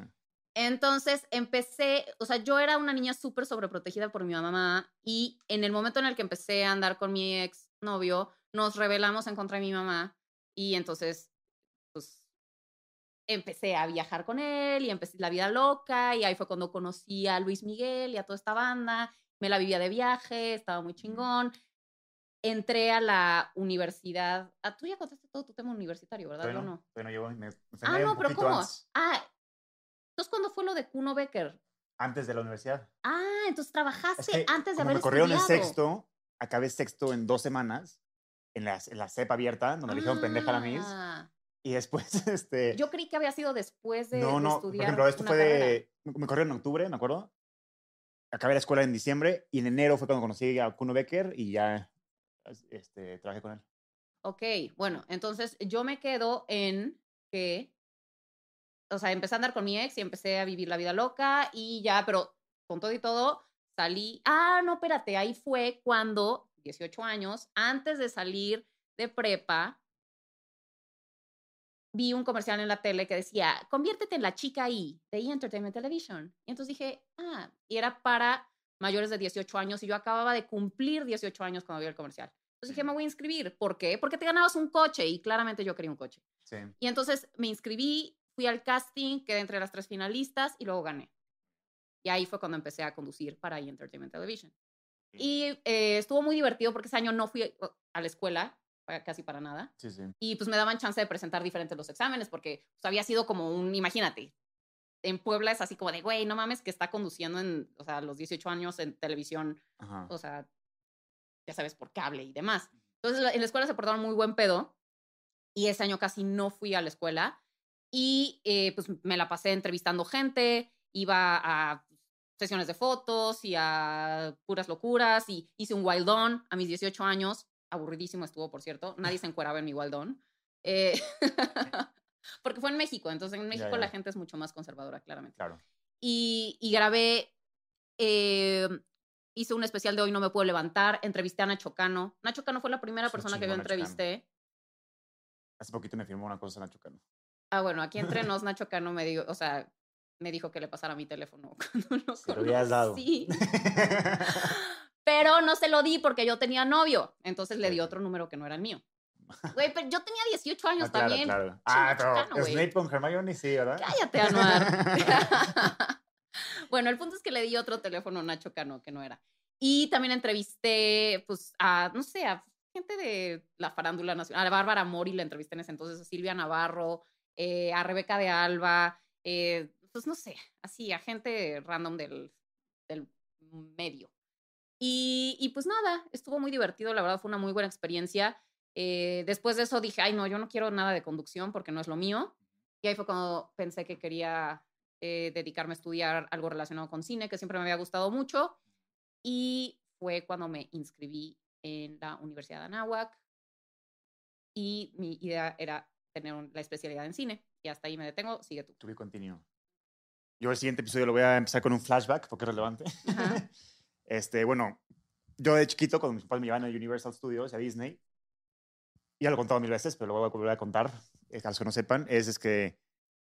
Entonces empecé, o sea, yo era una niña súper sobreprotegida por mi mamá y en el momento en el que empecé a andar con mi ex novio, nos rebelamos en contra de mi mamá y entonces, pues, empecé a viajar con él y empecé la vida loca y ahí fue cuando conocí a Luis Miguel y a toda esta banda, me la vivía de viaje, estaba muy chingón. Entré a la universidad. Ah, tú ya contaste todo tu tema universitario, ¿verdad? Yo no, no. todavía no llevo. Me, me Ah, no, pero ¿cómo? antes, Ah, entonces, ¿cuándo fue lo de Kuno Becker? antes de la universidad. Ah, entonces trabajaste Es que antes de haber me corrieron en sexto, acabé sexto en dos semanas en la, en la CEP abierta, donde me dijeron pendeja a la Miss. Ah, Y después, este. Yo creí que había sido después de, no, de no. Por estudiar ejemplo, esto fue carrera. de. Me corrieron en octubre, me acuerdo. Acabé la escuela en diciembre y en enero fue cuando conocí a Kuno Becker y ya este, trabajé con él. Ok, bueno, entonces yo me quedo en que, o sea, empecé a andar con mi ex y empecé a vivir la vida loca y ya, pero con todo y todo, salí. Ah, no, espérate, ahí fue cuando, 18 años, antes de salir de prepa, vi un comercial en la tele que decía, conviértete en la chica I de E! Entertainment Television. Y entonces dije, ah, y era para mayores de 18 años y yo acababa de cumplir 18 años cuando vi el comercial. Entonces dije, me voy a inscribir. ¿Por qué? Porque te ganabas un coche y claramente yo quería un coche. Sí. Y entonces me inscribí, fui al casting, quedé entre las tres finalistas y luego gané. Y ahí fue cuando empecé a conducir para E! Entertainment Television. Y eh, estuvo muy divertido porque ese año no fui a la escuela, casi para nada. Sí, sí. Y pues me daban chance de presentar diferentes los exámenes porque pues, había sido como un, imagínate, en Puebla es así como de, güey, no mames que está conduciendo en, o sea, los 18 años en televisión Ajá. o sea, ya sabes, por cable y demás. Entonces, en la escuela se portaron muy buen pedo y ese año casi no fui a la escuela y eh, pues me la pasé entrevistando gente, iba a sesiones de fotos y a puras locuras y hice un wild on a mis 18 años, aburridísimo estuvo, por cierto, nadie se encueraba en mi wild on. Eh, porque fue en México, entonces en México la ya. gente es mucho más conservadora, claramente Claro. y, y grabé, eh, hice un especial de Hoy No Me Puedo Levantar, entrevisté a Nacho Cano. Nacho Cano fue la primera Es un persona que yo Cano. entrevisté. Hace poquito me firmó una cosa Nacho Cano. Ah, bueno, aquí entre nos, Nacho Cano me dijo, o sea, me dijo que le pasara mi teléfono cuando lo Se lo dado. Pero no se lo di porque yo tenía novio. Entonces le di otro número que no era el mío. Güey, pero yo tenía 18 años Ah, claro, también. claro. Ah, Nacho Cano, pero. Snape con Hermione sí, ¿verdad? Cállate, Anuar. bueno, el punto es que le di otro teléfono a Nacho Cano que no era. Y también entrevisté, pues, a, no sé, a gente de la farándula nacional. A Bárbara Mori la entrevisté en ese entonces, a Silvia Navarro, eh, a Rebeca de Alba, eh, pues, no sé, así, a gente random del, del medio. Y, y pues nada, estuvo muy divertido, la verdad fue una muy buena experiencia. Eh, después de eso dije, ay, no, yo no quiero nada de conducción porque no es lo mío. Y ahí fue cuando pensé que quería eh, dedicarme a estudiar algo relacionado con cine, que siempre me había gustado mucho. Y fue cuando me inscribí en la Universidad de Anáhuac. Y mi idea era tener la especialidad en cine. Y hasta ahí me detengo, sigue tú. To be continuo. Yo el siguiente episodio lo voy a empezar con un flashback porque es relevante. Ajá. Este, bueno, yo de chiquito, cuando mis papás me llevaban a Universal Studios, a Disney, ya lo he contado mil veces, pero lo voy a volver a contar, eh, a los que no sepan, es, es que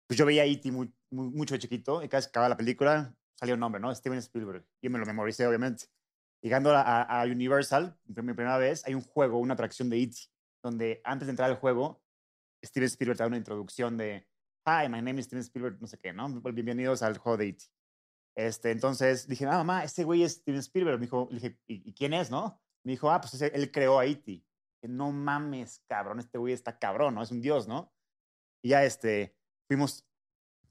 pues yo veía E.T. muy, muy- mucho de chiquito, y cada vez que acababa la película salía un nombre, ¿no? Steven Spielberg. Yo me lo memoricé, obviamente. Llegando a, a- a Universal, mi primera vez, hay un juego, una atracción de E.T., donde antes de entrar al juego, Steven Spielberg te da una introducción de, Hi, my name is Steven Spielberg, no sé qué, ¿no? Bienvenidos al juego de E.T. Este, entonces dije, ah, mamá, este güey es Steven Spielberg. Me dijo, le dije, ¿y, y quién es, no? Me dijo, ah, pues él creó a E.T. Dije, No mames, cabrón, este güey está cabrón, ¿no? Es un dios, ¿no? Y ya, este, fuimos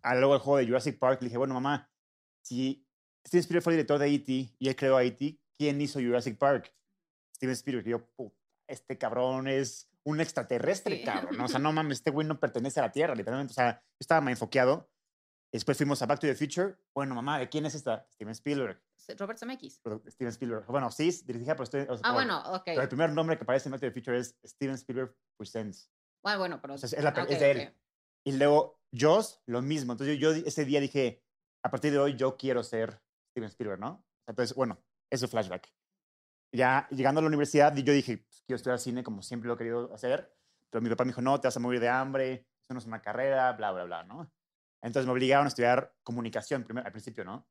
a luego al juego de Jurassic Park. Le dije, bueno, mamá, si Steven Spielberg fue el director de E.T. y él creó a E.T., ¿quién hizo Jurassic Park? Steven Spielberg. Y yo, puta, este cabrón es un extraterrestre, Sí. cabrón. ¿no? O sea, no mames, este güey no pertenece a la Tierra, literalmente. O sea, yo estaba más enfoqueado. Después fuimos a Back to the Future. Bueno, mamá, ¿de quién es esta? Steven Spielberg. Robert Zemeckis. Steven Spielberg. Bueno, sí, dirigida por Steven. o sea, Ah, bueno, ok. Pero el primer nombre que aparece en Back to the Future es Steven Spielberg Presents. Bueno, bueno, pero... O sea, es, la ah, de él. Y luego Joss, lo mismo. Entonces yo, yo ese día dije, a partir de hoy yo quiero ser Steven Spielberg, ¿no? Entonces, bueno, eso es flashback. Ya llegando a la universidad, yo dije, quiero estudiar cine como siempre lo he querido hacer. Pero mi papá me dijo, no, te vas a morir de hambre, eso no es una carrera, bla, bla, bla, ¿no? Entonces me obligaron a estudiar comunicación primer- al principio, ¿no?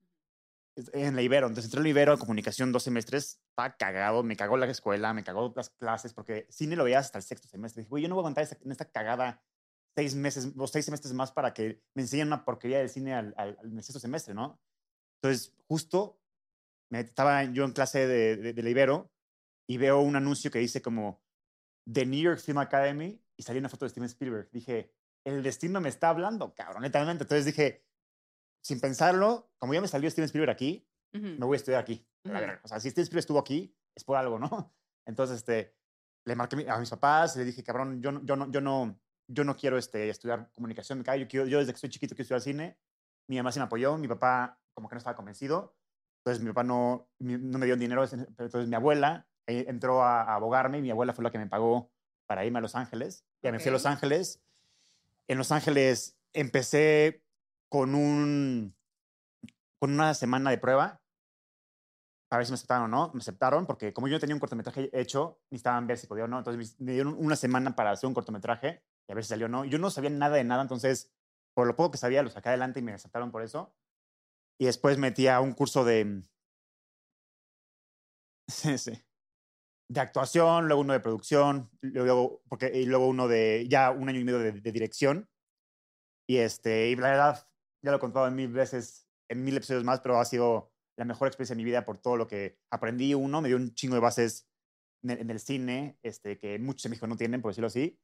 En la Ibero. Entonces entré en la Ibero, comunicación, dos semestres, estaba cagado, me cagó la escuela, me cagó las clases, porque cine lo veías hasta el sexto semestre. Dije, güey, yo no voy a aguantar esta- en esta cagada seis meses o seis semestres más para que me enseñen una porquería del cine al, al, al- sexto semestre, ¿no? Entonces, justo me, estaba yo en clase de, de, de la Ibero y veo un anuncio que dice como The New York Film Academy y salía una foto de Steven Spielberg. Dije, el destino me está hablando, cabrón, netamente. Entonces dije, sin pensarlo, como ya me salió Steven Spielberg aquí, Ujú. me voy a estudiar aquí. Ujú. verga. O sea, si Steven Spielberg estuvo aquí, es por algo, ¿no? Entonces, este, le marqué a mis papás, le dije, cabrón, yo no, yo no, yo no, yo no quiero este, estudiar comunicación, yo, quiero, yo desde que soy chiquito quiero estudiar cine. Mi mamá sí me apoyó, mi papá como que no estaba convencido. Entonces, mi papá no, no me dio dinero, entonces mi abuela entró a, a abogarme y mi abuela fue la que me pagó para irme a Los Ángeles. Ya me fui a Los. Ángeles. En Los Ángeles empecé con un con una semana de prueba para ver si me aceptaron o no. Me aceptaron porque como yo no tenía un cortometraje hecho, necesitaban ver si podía o no. Entonces me dieron una semana para hacer un cortometraje y a ver si salió o no. Yo no sabía nada de nada, entonces por lo poco que sabía lo saqué adelante y me aceptaron por eso. Y después metí a un curso de... Sí, sí. De actuación, luego uno de producción, luego, porque, y luego uno de ya un año y medio de, dirección. Y, este, y la verdad, ya lo he contado en mil veces, en mil episodios más, pero ha sido la mejor experiencia de mi vida por todo lo que aprendí. Uno, me dio un chingo de bases en el, en el cine, este, que muchos en México no tienen, por decirlo así.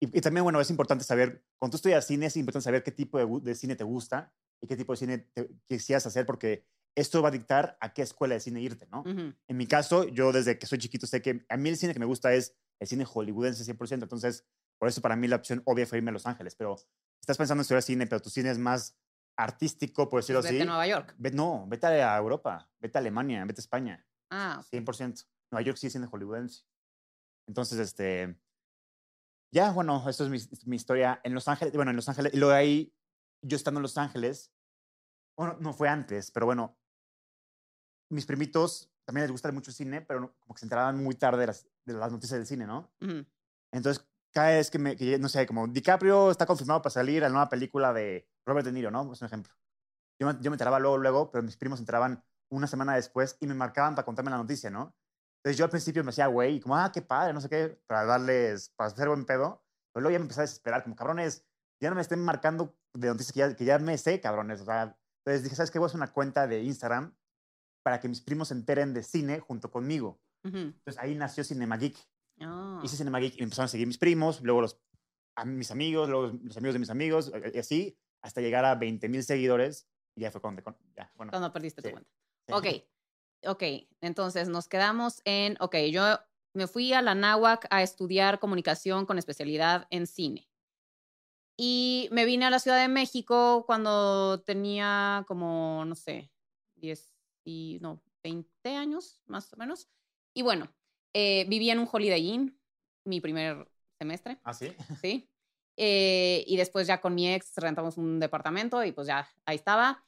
Y, y también, bueno, es importante saber, cuando tú estudias cine, es importante saber qué tipo de cine te gusta y qué tipo de cine te quisieras hacer, porque esto va a dictar a qué escuela de cine irte, ¿no? Ujú. En mi caso, yo desde que soy chiquito sé que a mí el cine que me gusta es el cine hollywoodense 100%. Entonces, por eso para mí la opción obvia fue irme a Los Ángeles. Pero estás pensando en estudiar cine, pero tu cine es más artístico, por decirlo Pues vete así. a Nueva York. Ve- no, vete a Europa, vete a Alemania, vete a España. Ah, 100%. Nueva York sí es cine hollywoodense. Entonces, este. Ya, bueno, eso es mi, mi historia en Los Ángeles. Bueno, en Los Ángeles. Y luego de ahí, yo estando en Los Ángeles. Bueno, no fue antes, pero bueno. Mis primitos también les gusta mucho el cine, pero como que se enteraban muy tarde de las, de las noticias del cine, ¿no? ujú. Entonces, cada vez que me, que, no sé, como DiCaprio está confirmado para salir a la nueva película de Robert De Niro, ¿no? Es un ejemplo. Yo, me- yo me enteraba luego, luego, pero mis primos se enteraban una semana después y me marcaban para contarme la noticia, ¿no? Entonces yo al principio me hacía güey, y como, ah, qué padre, no sé qué, para darles, para hacer buen pedo. Pero luego ya me empecé a desesperar, como, cabrones, ya no me estén marcando de noticias que ya, que ya me sé, cabrones. O sea, entonces dije, ¿sabes qué? Voy a hacer una cuenta de Instagram para que mis primos se enteren de cine junto conmigo. Ujú. Entonces ahí nació Cinema Geek. Ah. Hice Cinema Geek y me empezaron a seguir mis primos, luego los, a mis amigos, luego los amigos de mis amigos, y así, hasta llegar a 20 mil seguidores. Y ya fue cuando, ya, bueno. Cuando perdiste tu Sí. cuenta. sí. Ok, ok. Entonces nos quedamos en, ok, yo me fui a la náhuac a estudiar comunicación con especialidad en cine. Y me vine a la Ciudad de México cuando tenía como, no sé, 10 y, no, 20 años más o menos. Y bueno, eh, viví en un Holiday Inn mi primer semestre. ¿Ah, sí? ¿sí? Eh, y después ya con mi ex rentamos un departamento y pues ya ahí estaba.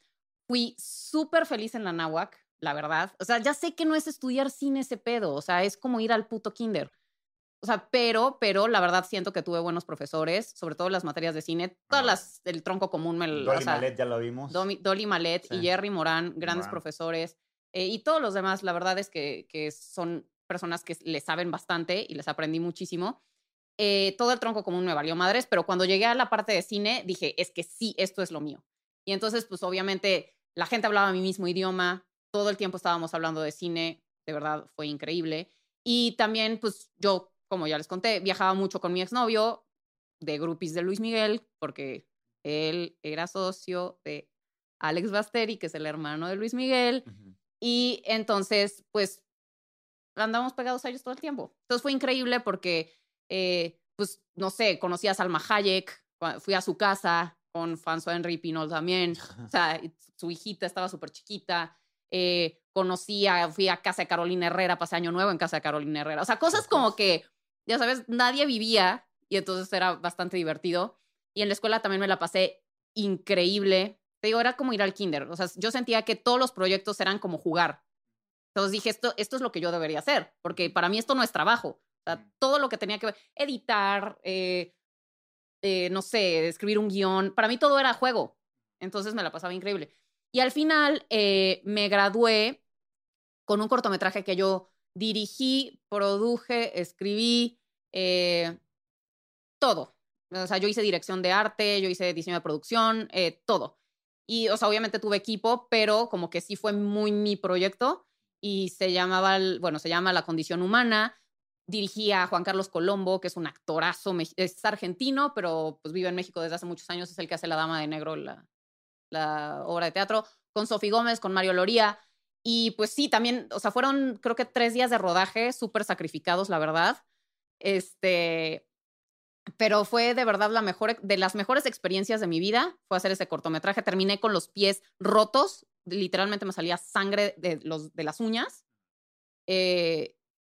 Fui súper feliz en la náhuac, la verdad. O sea, ya sé que no es estudiar cine ese pedo, o sea, es como ir al puto kinder. O sea, pero, pero la verdad siento que tuve buenos profesores, sobre todo las materias de cine, todas las, el tronco común me... o Dolly sea, Malet ya lo vimos. Domi- Dolly Malet y. Jerry Morán, grandes Morán. profesores. eh, y todos los demás, la verdad es que, que son personas que le saben bastante y les aprendí muchísimo. Eh, todo el tronco común me valió madres, pero cuando llegué a la parte de cine dije, es que sí, esto es lo mío. Y entonces, pues obviamente, la gente hablaba mi mismo idioma, todo el tiempo estábamos hablando de cine, de verdad fue increíble. Y también, pues yo, como ya les conté, viajaba mucho con mi exnovio de grupis de Luis Miguel, porque él era socio de Alex Basteri, que es el hermano de Luis Miguel. Y entonces, pues, andamos pegados a ellos todo el tiempo. Entonces fue increíble porque, eh, pues, no sé, conocí a Salma Hayek, fui a su casa con François Henry Pinol también. O sea, su hijita estaba súper chiquita. Eh, conocí a, fui a casa de Carolina Herrera, pasé año nuevo en casa de Carolina Herrera. O sea, cosas como que, ya sabes, nadie vivía y entonces era bastante divertido. Y en la escuela también me la pasé increíble. Te digo, era como ir al kinder. O sea, yo sentía que todos los proyectos eran como jugar. Entonces dije, esto, esto es lo que yo debería hacer, porque para mí esto no es trabajo. O sea, Ujú. todo lo que tenía que ver, editar, eh, eh, no sé, escribir un guion, para mí todo era juego. Entonces me la pasaba increíble. Y al final eh, me gradué con un cortometraje que yo dirigí, produje, escribí, eh, todo. O sea, yo hice dirección de arte, yo hice diseño de producción, eh, todo. Y, o sea, obviamente tuve equipo, pero como que sí fue muy mi proyecto y se llamaba, bueno, se llama La Condición Humana. Dirigí a Juan Carlos Colombo, que es un actorazo, es argentino, pero pues vive en México desde hace muchos años, es el que hace La Dama de Negro, la, la obra de teatro, con Sofi Gómez, con Mario Loría. Y pues sí, también, o sea, fueron creo que tres días de rodaje, súper sacrificados, la verdad. Este, pero fue de verdad la mejor, de las mejores experiencias de mi vida, fue hacer ese cortometraje. Terminé con los pies rotos, literalmente me salía sangre de, los, de las uñas. Eh,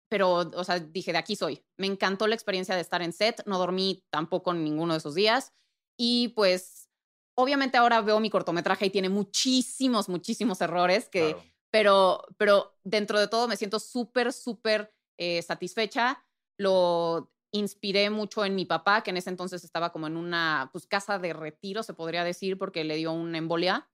pero, o sea, dije, de aquí soy. Me encantó la experiencia de estar en set, no dormí tampoco en ninguno de esos días. Y pues, obviamente ahora veo mi cortometraje y tiene muchísimos, muchísimos errores que Claro. Pero, pero dentro de todo me siento súper, súper eh, satisfecha. Lo inspiré mucho en mi papá, que en ese entonces estaba como en una pues, casa de retiro, se podría decir, porque le dio una embolia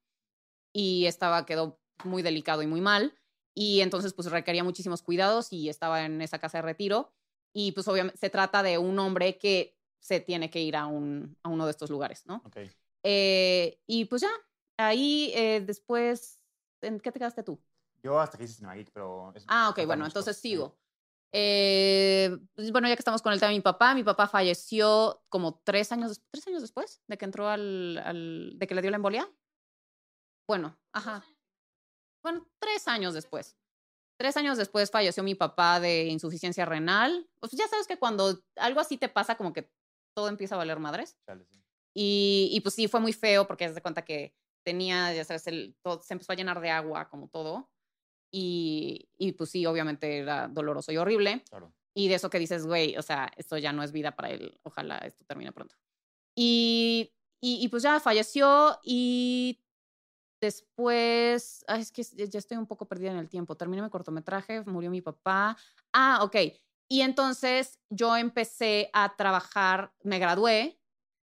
y estaba, quedó muy delicado y muy mal. Y entonces pues requería muchísimos cuidados y estaba en esa casa de retiro. Y pues obviamente se trata de un hombre que se tiene que ir a, un, a uno de estos lugares, ¿no? Ok. Eh, y pues ya, ahí eh, después, ¿en qué te quedaste tú? Yo hasta que hice Cinema Geek, pero... es- Ah, ok, bueno, entonces cosas, sigo. Eh, pues, bueno, ya que estamos con el tema de mi papá, mi papá falleció como tres años, tres años después de que entró al, al- de que le dio la embolia. Bueno, ajá. Bueno, tres años después. Tres años después falleció mi papá de insuficiencia renal. Pues ya sabes que cuando algo así te pasa, como que todo empieza a valer madres. Chale, sí. Y, y pues sí, fue muy feo porque se de cuenta que tenía, ya sabes, el, todo, se empezó a llenar de agua como todo. Y, y pues sí, obviamente era doloroso y horrible. Claro. Y de eso que dices, güey, o sea, esto ya no es vida para él. Ojalá esto termine pronto. Y, y, y pues ya falleció y después, ay, es que ya estoy un poco perdida en el tiempo. Terminé mi cortometraje, murió mi papá. Ah, ok. Y entonces yo empecé a trabajar, me gradué,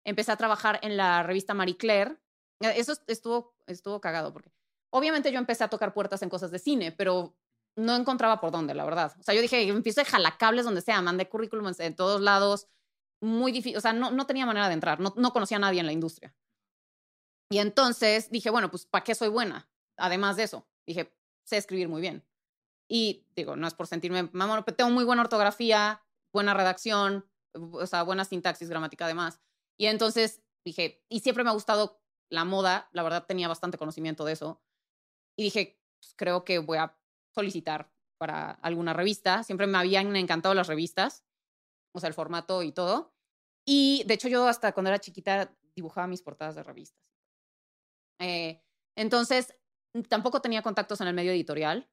empecé a trabajar en la revista Marie Claire. Eso est- estuvo, estuvo cagado porque obviamente yo empecé a tocar puertas en cosas de cine, pero no encontraba por dónde, la verdad. O sea, yo dije, empiezo a jalacables donde sea, mandé currículums en todos lados, muy difícil, o sea, no, no tenía manera de entrar, no, no conocía a nadie en la industria. Y entonces dije, bueno, pues ¿para qué soy buena? Además de eso, dije, sé escribir muy bien. Y digo, no es por sentirme mamón, pero tengo muy buena ortografía, buena redacción, o sea, buena sintaxis gramática además. Y entonces dije, y siempre me ha gustado la moda, la verdad tenía bastante conocimiento de eso. Y dije, pues, creo que voy a solicitar para alguna revista. Siempre me habían encantado las revistas, o sea, el formato y todo. Y de hecho yo hasta cuando era chiquita dibujaba mis portadas de revistas. Eh, entonces, tampoco tenía contactos en el medio editorial.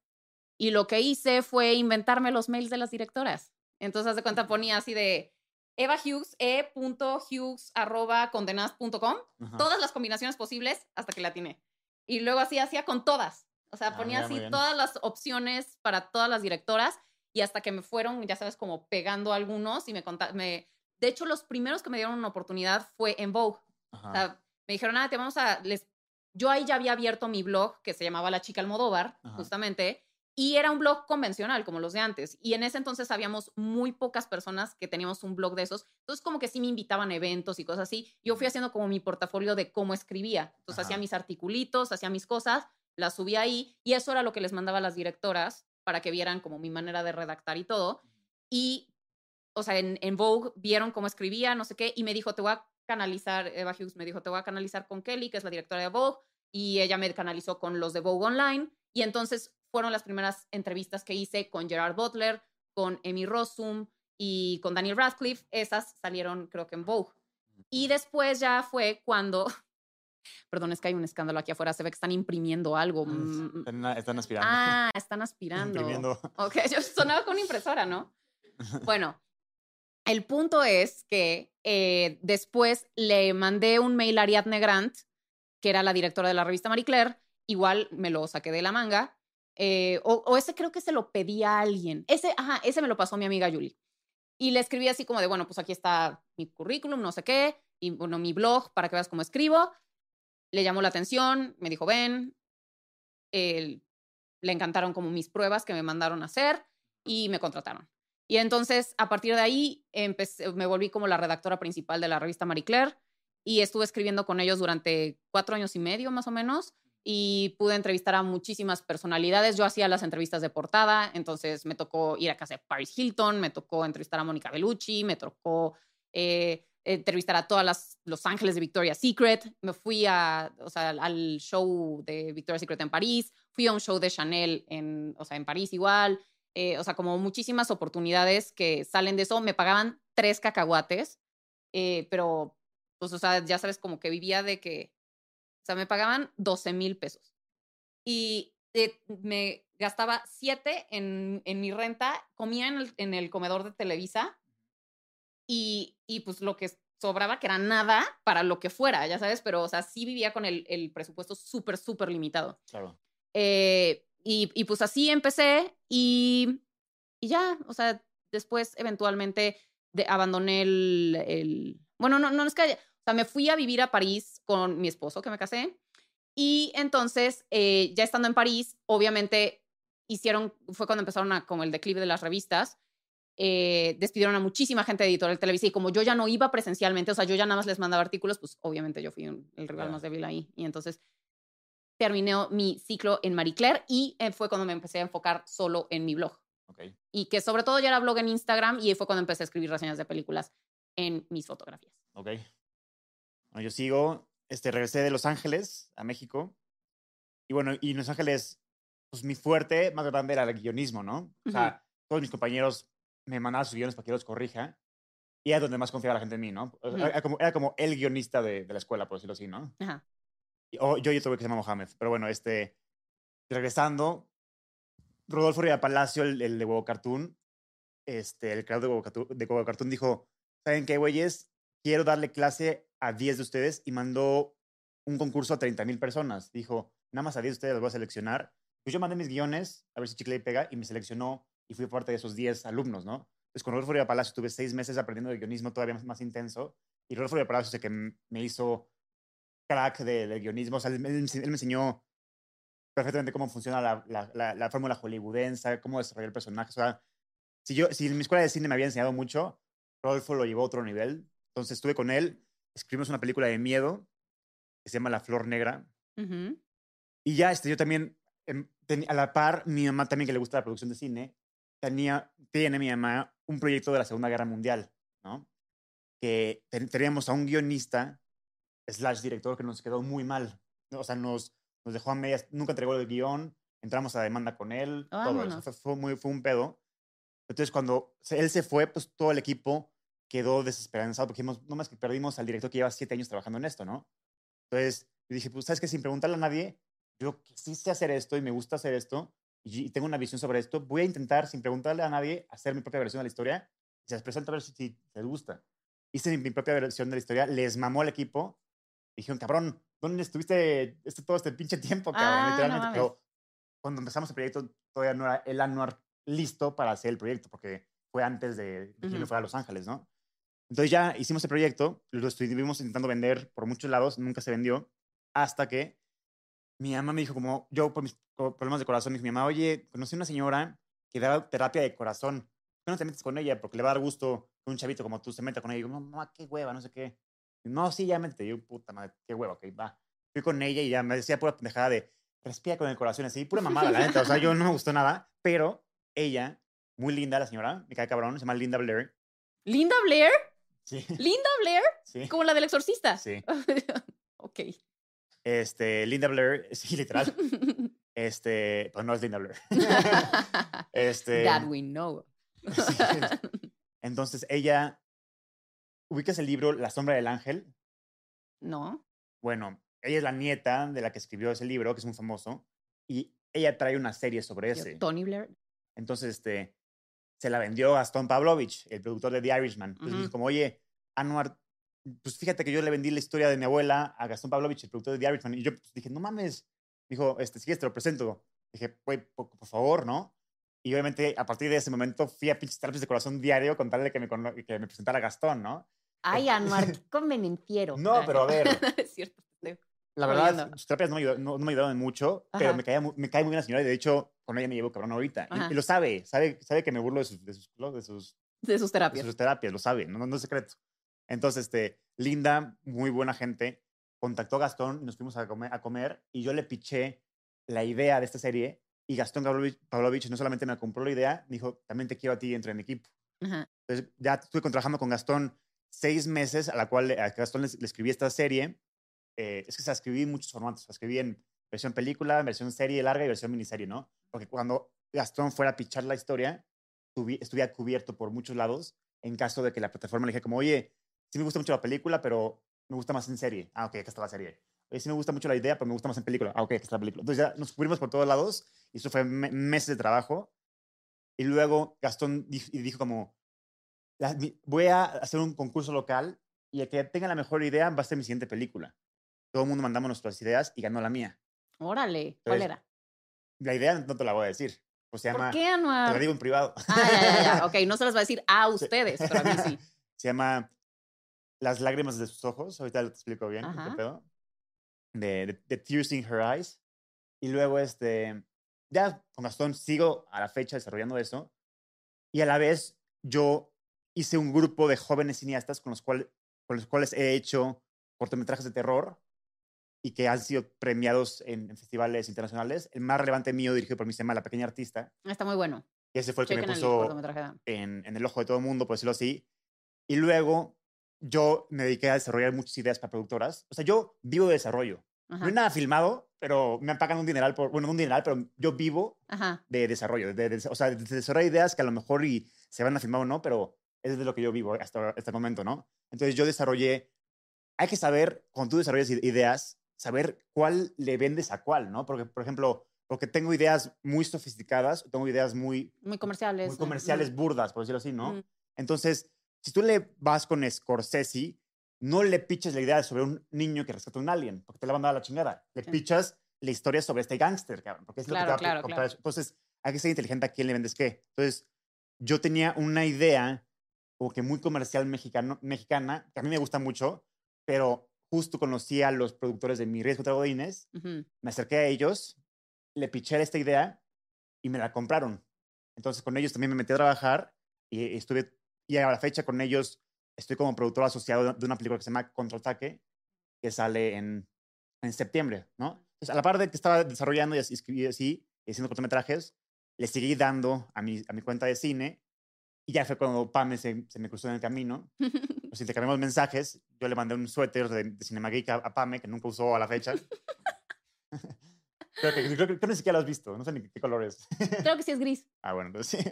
Y lo que hice fue inventarme los mails de las directoras. Entonces, de cuenta, ponía así de Eva Hughes, e.hughes arroba condenas.com, Ajá. todas las combinaciones posibles hasta que la atiné. Y luego así hacía con todas. O sea, Ah, ponía mira, así todas las opciones para todas las directoras y hasta que me fueron, ya sabes, como pegando algunos y me contaron. Me... De hecho, los primeros que me dieron una oportunidad fue en Vogue. Ajá. O sea, me dijeron, nada, te vamos a... Les... Yo ahí ya había abierto mi blog que se llamaba La Chica Almodóvar, Ajá. justamente, y era un blog convencional, como los de antes. Y en ese entonces habíamos muy pocas personas que teníamos un blog de esos. Entonces, como que sí me invitaban a eventos y cosas así. Yo fui haciendo como mi portafolio de cómo escribía. Entonces, Ajá. hacía mis articulitos, hacía mis cosas, las subía ahí, y eso era lo que les mandaba a las directoras para que vieran como mi manera de redactar y todo. Y, o sea, en, en Vogue vieron cómo escribía, no sé qué, y me dijo, te voy a canalizar, Eva Hughes me dijo, te voy a canalizar con Kelly, que es la directora de Vogue, y ella me canalizó con los de Vogue Online, y entonces fueron las primeras entrevistas que hice con Gerard Butler, con Amy Rossum y con Daniel Radcliffe. Esas salieron, creo que en Vogue. Y después ya fue cuando. Perdón, es que hay un escándalo aquí afuera. Se ve que están imprimiendo algo. Mm, Están, están aspirando. Ah, están aspirando. Imprimiendo. Ok, yo sonaba con una impresora, ¿no? Bueno, el punto es que eh, después le mandé un mail a Ariadne Grant, que era la directora de la revista Marie Claire. Igual me lo saqué de la manga. Eh, o, o ese creo que se lo pedí a alguien. Ese, ajá, ese me lo pasó mi amiga Julie. Y le escribí así como de, bueno, pues aquí está mi currículum, no sé qué, y bueno, mi blog para que veas cómo escribo. Le llamó la atención, me dijo, ven. Le encantaron como mis pruebas que me mandaron a hacer y me contrataron. Y entonces, a partir de ahí, me volví como la redactora principal de la revista Marie Claire y estuve escribiendo con ellos durante cuatro años y medio, más o menos, y pude entrevistar a muchísimas personalidades. Yo hacía las entrevistas de portada, entonces me tocó ir a casa de Paris Hilton, me tocó entrevistar a Mónica Bellucci, me tocó eh, entrevistar a todas las Los Ángeles de Victoria's Secret, me fui a, o sea, al show de Victoria's Secret en París, fui a un show de Chanel en, o sea, en París igual, eh, o sea, como muchísimas oportunidades que salen de eso. Me pagaban tres cacahuates, eh, pero, pues, o sea, ya sabes, como que vivía de que, sea, me pagaban 12 mil pesos. Y eh, me gastaba siete en, en mi renta, comía en el, en el comedor de Televisa y, y pues lo que sobraba, que era nada para lo que fuera, ya sabes, pero, o sea, sí vivía con el, el presupuesto súper, súper limitado. Claro. Eh, y, y pues así empecé y, y ya, o sea, después eventualmente de, abandoné el, el- Bueno, no, no es que... haya- sea, me fui a vivir a París con mi esposo, que me casé. Y entonces, eh, ya estando en París, obviamente hicieron, fue cuando empezaron a, como el declive de las revistas, eh, despidieron a muchísima gente de Editorial Televisa y como yo ya no iba presencialmente, o sea, yo ya nada más les mandaba artículos, pues obviamente yo fui un- el rival más débil ahí. Y entonces terminé mi ciclo en Marie Claire y eh, fue cuando me empecé a enfocar solo en mi blog. Y que sobre todo ya era blog en Instagram y ahí fue cuando empecé a escribir reseñas de películas en mis fotografías. Ok. Yo sigo, este, regresé de Los Ángeles a México. Y bueno, y en Los Ángeles, pues mi fuerte más grande era el guionismo, ¿no? O sea, todos mis compañeros me mandaban sus guiones para que los corrija. Y era donde más confiaba la gente en mí, ¿no? Era, como, era como el guionista de, de la escuela, por decirlo así, ¿no? Ajá. O yo y otro que se llama Mohamed. Pero bueno, este, regresando, Rodolfo Ría Palacio, el, el de Huevo Cartoon, este, el creador de Huevo, Cartoon, de Huevo Cartoon, dijo, ¿saben qué, güeyes? Quiero darle clase a 10 de ustedes y mandó un concurso a 30 mil personas. Dijo, nada más a 10 de ustedes los voy a seleccionar. Pues yo mandé mis guiones a ver si Chicle y pega y me seleccionó y fui parte de esos 10 alumnos, ¿no? Entonces, con Rodolfo Riva Palacio tuve seis meses aprendiendo de guionismo todavía más, más intenso. Y Rodolfo Riva Palacio el que me hizo crack de, de guionismo. O sea, él, me- enseñó perfectamente cómo funciona la, la fórmula hollywoodense, cómo desarrollar el personaje. O sea, si, yo, si en mi escuela de cine me había enseñado mucho, Rodolfo lo llevó a otro nivel. Entonces estuve con él, escribimos una película de miedo que se llama La Flor Negra. Y ya, este, yo también, em, a la par, mi mamá también, que le gusta la producción de cine, tenía, tiene mi mamá un proyecto de la Segunda Guerra Mundial, ¿no? Que ten- teníamos a un guionista, slash director, que nos quedó muy mal. O sea, nos, nos dejó a medias, nunca entregó el guion, entramos a demanda con él, todo eso. Fue, fue muy, fue un pedo. Entonces, cuando él se fue, pues todo el equipo quedó desesperanzado porque dijimos, no más que perdimos al director que lleva siete años trabajando en esto, ¿no? Entonces, yo dije, pues, ¿sabes qué? Sin preguntarle a nadie, yo que sí sé hacer esto y me gusta hacer esto y, tengo una visión sobre esto, voy a intentar, sin preguntarle a nadie, hacer mi propia versión de la historia y se les presenta a ver si, si les gusta. Hice mi, mi propia versión de la historia, les mamó al equipo. Dijeron, cabrón, ¿dónde estuviste este, todo este pinche tiempo, cabrón? Ah, no Literalmente. mames. pero cuando empezamos el proyecto, todavía no era el anuar listo para hacer el proyecto, porque fue antes de que me Ujú. fuera a Los Ángeles, ¿no? Entonces ya hicimos el proyecto, lo estuvimos intentando vender por muchos lados, nunca se vendió, hasta que mi mamá me dijo, como yo por mis problemas de corazón, me dijo mi mamá, oye, conocí una señora que da terapia de corazón, ¿por qué no te metes con ella? Porque le va a dar gusto que un chavito como tú se meta con ella. Y digo, mamá, qué hueva, no sé qué. Y, no, sí, ya métete. Y yo, puta madre, qué hueva, ok, va. Fui con ella y ya me decía pura pendejada de, respira con el corazón así, pura mamada, la neta. O sea, yo no me gustó nada, pero ella, muy linda la señora, me cae cabrón, se llama Linda Blair. ¿Linda Blair? Sí, ¿Linda Blair? sí, Como la del exorcista. sí. ok. Este, Linda Blair, sí, literal. Este, pues no es Linda Blair. este, That we know. sí. Entonces ella, ubicas el libro La sombra del ángel. no. Bueno, ella es la nieta de la que escribió ese libro, que es muy famoso, y ella trae una serie sobre ese. Tony Blair. Entonces, este, se la vendió a Gastón Pavlovich, el productor de The Irishman. Entonces me Ujú. dijo como, oye, Anwar, pues fíjate que yo le vendí la historia de mi abuela a Gastón Pavlovich, el productor de The Irishman. Y yo pues, dije, no mames. Dijo, este, si te lo presento. Dije, güey, por, por favor, ¿no? Y obviamente a partir de ese momento fui a pinches terapias de corazón diario con tal de que me, que me presentara Gastón, ¿no? Ay, Anuar, qué convenenciero. No, pero a ver. es cierto. La verdad, sus terapias no me, ayudó- no, no me ayudaron mucho, pero Ajá. me, caía, me cae muy bien la señora y de hecho con ella me llevo cabrón ahorita. Y-. Y, lo sabe, sabe, sabe que me burlo de sus, de sus, de sus De sus de terapias. sus terapias, lo sabe, no, no es secreto. Entonces, este, Linda, muy buena gente, contactó a Gastón y nos fuimos a comer, a comer y yo le piché la idea de esta serie y Gastón Pavlovich, Pavlovich no solamente me compró la idea, me dijo, también te quiero a ti dentro de mi equipo. Ajá. Entonces, ya estuve trabajando con Gastón seis meses, a la cual a Gastón le, le escribí esta serie. Eh, es que se la escribí en muchos formatos. La escribí en versión película, versión serie larga y versión miniserie, ¿no? Porque cuando Gastón fuera a pichar la historia, tuvi- estuviera cubierto por muchos lados en caso de que la plataforma le dijera como, oye, sí me gusta mucho la película, pero me gusta más en serie. Ah, ok, acá está la serie. Oye, sí me gusta mucho la idea, pero me gusta más en película. Ah, ok, acá está la película. Entonces ya nos cubrimos por todos lados y eso fue me- meses de trabajo. Y luego Gastón y dijo como, "La- mi- voy a hacer un concurso local y el que tenga la mejor idea va a ser mi siguiente película. Todo el mundo mandamos nuestras ideas y ganó la mía. Órale. ¿Cuál Entonces, era? La idea no te la voy a decir. Pues se llama, ¿Por qué, te Anuar? la digo en privado. Ah, ya, ya, ya. Ok, no se las va a decir a ustedes, pero a mí sí. se llama Las lágrimas de sus ojos. Ahorita te explico bien Ajá. qué pedo. De, de, de Tears in Her Eyes. Y luego, este, ya con Gastón sigo a la fecha desarrollando eso. Y a la vez, yo hice un grupo de jóvenes cineastas con los, cual, con los cuales he hecho cortometrajes de terror y que han sido premiados en, en festivales internacionales. El más relevante mío, dirigido por mi se llama La Pequeña Artista. Está muy bueno. Y ese fue el que Chequen me el puso cortometraje. en, en el ojo de todo el mundo, por decirlo así. Y luego yo me dediqué a desarrollar muchas ideas para productoras. O sea, yo vivo de desarrollo. Ajá. No hay nada filmado, pero me pagan un dineral por, bueno, no un dineral, pero yo vivo Ajá. de desarrollo. De, de- o sea, de desarrollar ideas que a lo mejor y se van a filmar o no, pero es de lo que yo vivo hasta, hasta el momento, ¿no? Entonces yo desarrollé, hay que saber, cuando tú desarrollas ideas, saber cuál le vendes a cuál, ¿no? Porque, por ejemplo, porque tengo ideas muy sofisticadas, tengo ideas muy Muy comerciales. muy ¿no? comerciales, Mm. burdas, por decirlo así, ¿no? Mm. Entonces, si tú le vas con Scorsese, no le piches la idea sobre un niño que rescata a un alien, porque te la van a dar a la chingada. Le Sí. pichas la historia sobre este gángster, cabrón, porque es lo Claro, que te va a claro, comprar claro. Entonces, hay que ser inteligente a quién le vendes qué. Entonces, yo tenía una idea como que muy comercial mexicano, mexicana, que a mí me gusta mucho, pero justo conocí a los productores de Mi Riesgo de Godines, Ujú. me acerqué a ellos, le piché esta idea y me la compraron. Entonces con ellos también me metí a trabajar y estuve, y a la fecha con ellos estoy como productor asociado de una película que se llama Contraataque, que sale en, en septiembre, ¿no? Entonces, a la par de que estaba desarrollando y escribí así, y haciendo cortometrajes, le seguí dando a mi, a mi cuenta de cine y ya fue cuando Pame se, se me cruzó en el camino. Nos intercambiamos mensajes, yo le mandé un suéter de, de Cinema Geek a, a Pame, que nunca usó a la fecha. creo, que, creo, creo que ni siquiera lo has visto, no sé ni qué color es. Creo que sí es gris. Ah, bueno, entonces sí.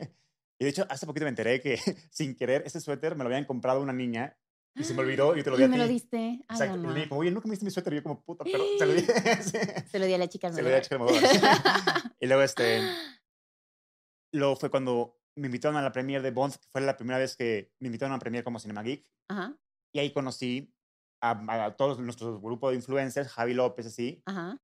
Y de hecho, hace poquito me enteré que sin querer ese suéter me lo habían comprado una niña y se me olvidó y te lo di Y a me ti. lo diste. Ay, Exacto. Y le dije, oye, nunca me diste mi suéter. Y yo como, puta, pero se lo di. Se lo di a la chica Se lo di a Chica Almodóvar. y luego, este, luego fue cuando me invitaron a la premiere de Bond, que fue la primera vez que me invitaron a premiere como Cinema Geek. Ajá, Y ahí conocí a, a todos nuestros grupos de influencers, Javi López, así, ajá.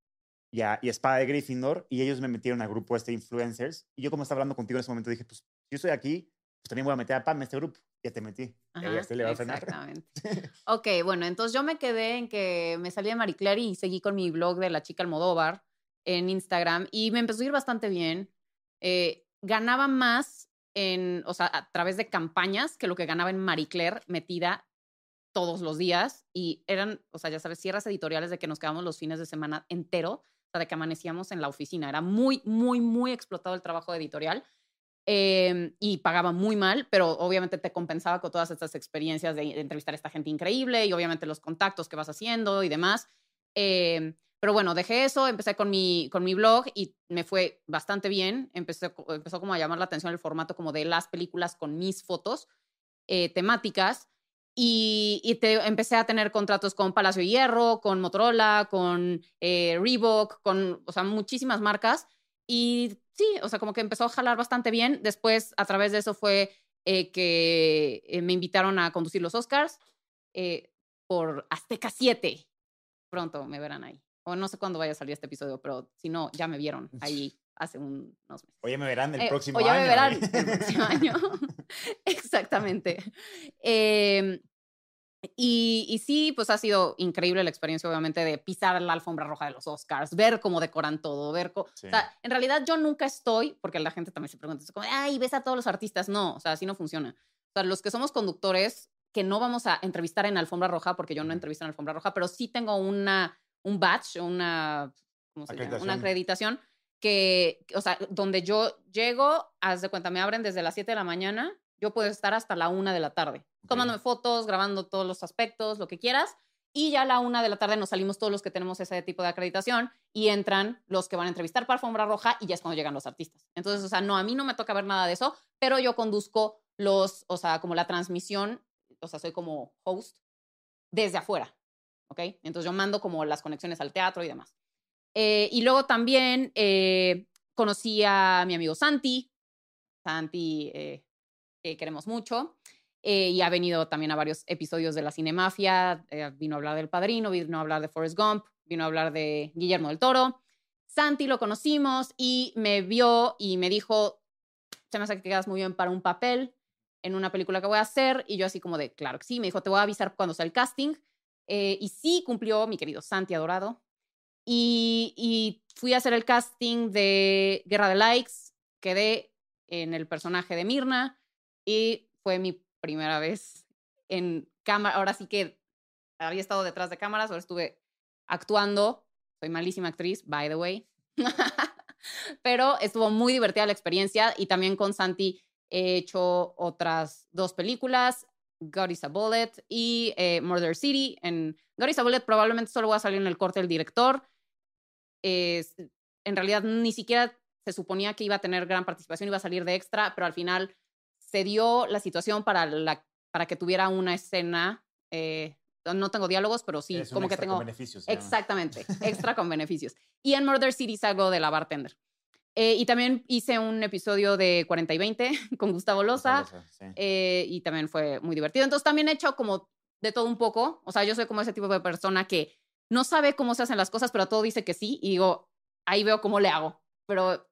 y a, y a Espada de Gryffindor, y ellos me metieron al grupo este de influencers. Y yo, como estaba hablando contigo en ese momento, dije, pues, yo estoy aquí, pues también voy a meter a Pam en este grupo. Ya te metí. Ajá, este le va a frenar. Exactamente. Ok, bueno, entonces yo me quedé en que me salí de Marie Claire y seguí con mi blog de la chica Almodóvar en Instagram y me empezó a ir bastante bien. Eh, ganaba más en, o sea, a través de campañas que lo que ganaba en Marie Claire metida todos los días y eran, o sea, ya sabes, cierres editoriales de que nos quedamos los fines de semana entero, o de que amanecíamos en la oficina. Era muy, muy, muy explotado el trabajo editorial eh, y pagaba muy mal, pero obviamente te compensaba con todas estas experiencias de, de entrevistar a esta gente increíble y obviamente los contactos que vas haciendo y demás. Eh, pero bueno, dejé eso, empecé con mi, con mi blog y me fue bastante bien. Empecé, empezó como a llamar la atención el formato como de las películas con mis fotos eh, temáticas. Y, y te, empecé a tener contratos con Palacio Hierro, con Motorola, con eh, Reebok, con, o sea, muchísimas marcas. Y sí, o sea, como que empezó a jalar bastante bien. Después, a través de eso fue eh, que eh, me invitaron a conducir los Oscars eh, por Azteca 7. Pronto me verán ahí. O no sé cuándo vaya a salir este episodio, pero si no, ya me vieron ahí hace un- unos meses. Oye, me verán el Eh, próximo o ya año. me verán ¿eh? el próximo año. Exactamente. Eh, y, y sí, pues ha sido increíble la experiencia, obviamente, de pisar la alfombra roja de los Oscars, ver cómo decoran todo, ver cómo... Sí. O sea, en realidad yo nunca estoy, porque la gente también se pregunta, es como, ay, ves a todos los artistas. No, o sea, así no funciona. O sea, los que somos conductores, que no vamos a entrevistar en alfombra roja, porque yo no entrevisto en alfombra roja, pero sí tengo una, un badge, una, ¿cómo se llama? Una Acreditación. acreditación que, o sea, donde yo llego, haz de cuenta, me abren desde las 7 de la mañana, yo puedo estar hasta la 1 de la tarde, Ok. tomándome fotos, grabando todos los aspectos, lo que quieras, y ya a la 1 de la tarde nos salimos todos los que tenemos ese tipo de acreditación y entran los que van a entrevistar para Alfombra Roja y ya es cuando llegan los artistas. Entonces, o sea, no, a mí no me toca ver nada de eso, pero yo conduzco los, o sea, como la transmisión, o sea, soy como host desde afuera, ¿ok? Entonces yo mando como las conexiones al teatro y demás. Eh, y luego también eh, conocí a mi amigo Santi. Santi, eh, que queremos mucho. eh, y ha venido también a varios episodios de la Cinemafia. eh, vino a hablar del Padrino, vino a hablar de Forrest Gump, vino a hablar de Guillermo del Toro. Santi lo conocimos y me vio y me dijo, se me hace que quedas muy bien para un papel en una película que voy a hacer. Y yo así como de, claro que sí. Me dijo, te voy a avisar cuando sea el casting. Eh, y sí cumplió mi querido Santi adorado. Y, y fui a hacer el casting de Guerra de Likes, quedé en el personaje de Mirna y fue mi primera vez en cámara. Ahora sí que había estado detrás de cámaras, ahora estuve actuando. Soy malísima actriz, by the way. Pero estuvo muy divertida la experiencia y también con Santi he hecho otras dos películas, God is a Bullet y eh, Murder City. En God is a Bullet probablemente solo voy a salir en el corte del director. Es- en realidad ni siquiera se suponía que iba a tener gran participación, iba a salir de extra, pero al final se dio la situación para, la, para que tuviera una escena. eh, no tengo diálogos, pero sí, como que tengo... con beneficios. Exactamente, extra con beneficios. Y en Murder City salgo de la bartender. Eh, y también hice un episodio de 40 y 20 con Gustavo Loza. Sí. eh, y también fue muy divertido. Entonces también he hecho como de todo un poco. O sea, yo soy como ese tipo de persona que no sabe cómo se hacen las cosas, pero a todo dice que sí. Y digo, ahí veo cómo le hago. Pero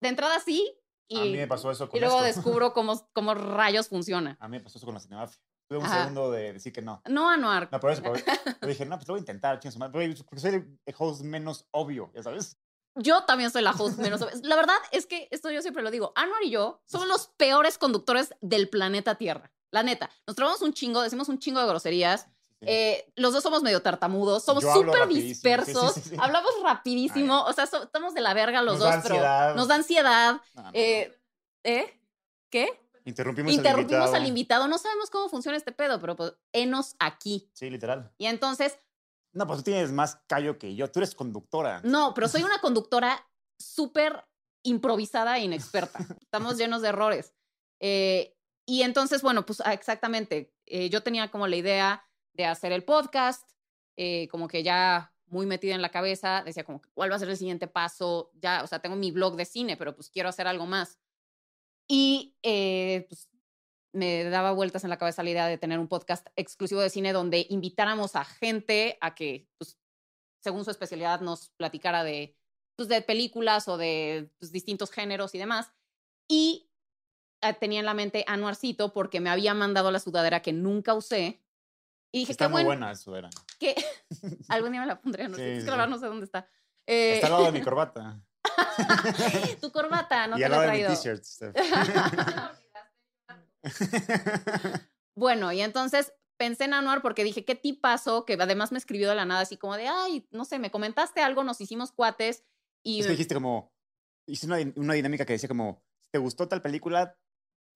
de entrada sí. y, a mí me pasó eso con y luego esto. descubro cómo, cómo rayos funciona. A mí me pasó eso con la cinemafia. Tuve un Ajá. segundo de decir que no. No, Anuar. No, por eso, pero, dije, no, pues lo voy a intentar, porque porque soy el host menos obvio, ya sabes. Yo también soy la host menos. La verdad es que esto yo siempre lo digo. Anuar y yo somos los peores conductores del planeta Tierra. La neta. Nos trabamos un chingo, decimos un chingo de groserías. Eh, los dos somos medio tartamudos, somos súper rapidísimo, sí, sí, dispersos, sí, hablamos rapidísimo, o sea, so- estamos de la verga los Nos dos, pero nos da ansiedad. No, no. Eh, ¿Eh? ¿Qué? Interrumpimos, Interrumpimos al al invitado. invitado, no sabemos cómo funciona este pedo, pero pues, enos aquí. Sí, literal. Y entonces, No, pues tú tienes más callo que yo. Tú eres conductora. no, pero soy una conductora súper improvisada e inexperta. Estamos llenos de errores. Eh, y entonces, bueno, pues ah, exactamente, eh, yo tenía como la idea de hacer el podcast, eh, como que ya muy metida en la cabeza, decía como, ¿cuál va a ser el siguiente paso? Ya, o sea, tengo mi blog de cine, pero pues quiero hacer algo más. Y eh, pues me daba vueltas en la cabeza la idea de tener un podcast exclusivo de cine donde invitáramos a gente a que, pues, según su especialidad, nos platicara de, pues, de películas o de pues, distintos géneros y demás. Y eh, tenía en la mente Anuarcito porque me había mandado la sudadera que nunca usé. Y dije, Está qué muy bueno, buena eso, era. que algún día me la pondré, no Sí, sé, sí, la sí. no sé dónde está. Eh, Está al lado de mi corbata. tu corbata, no y te al la he lado de mi traído. t-shirt. Bueno, y entonces pensé en Anuar porque dije, qué tipazo, que además me escribió de la nada, así como de, ay, no sé, me comentaste algo, nos hicimos cuates y es que dijiste como, hice una, una dinámica que decía como, si te gustó tal película,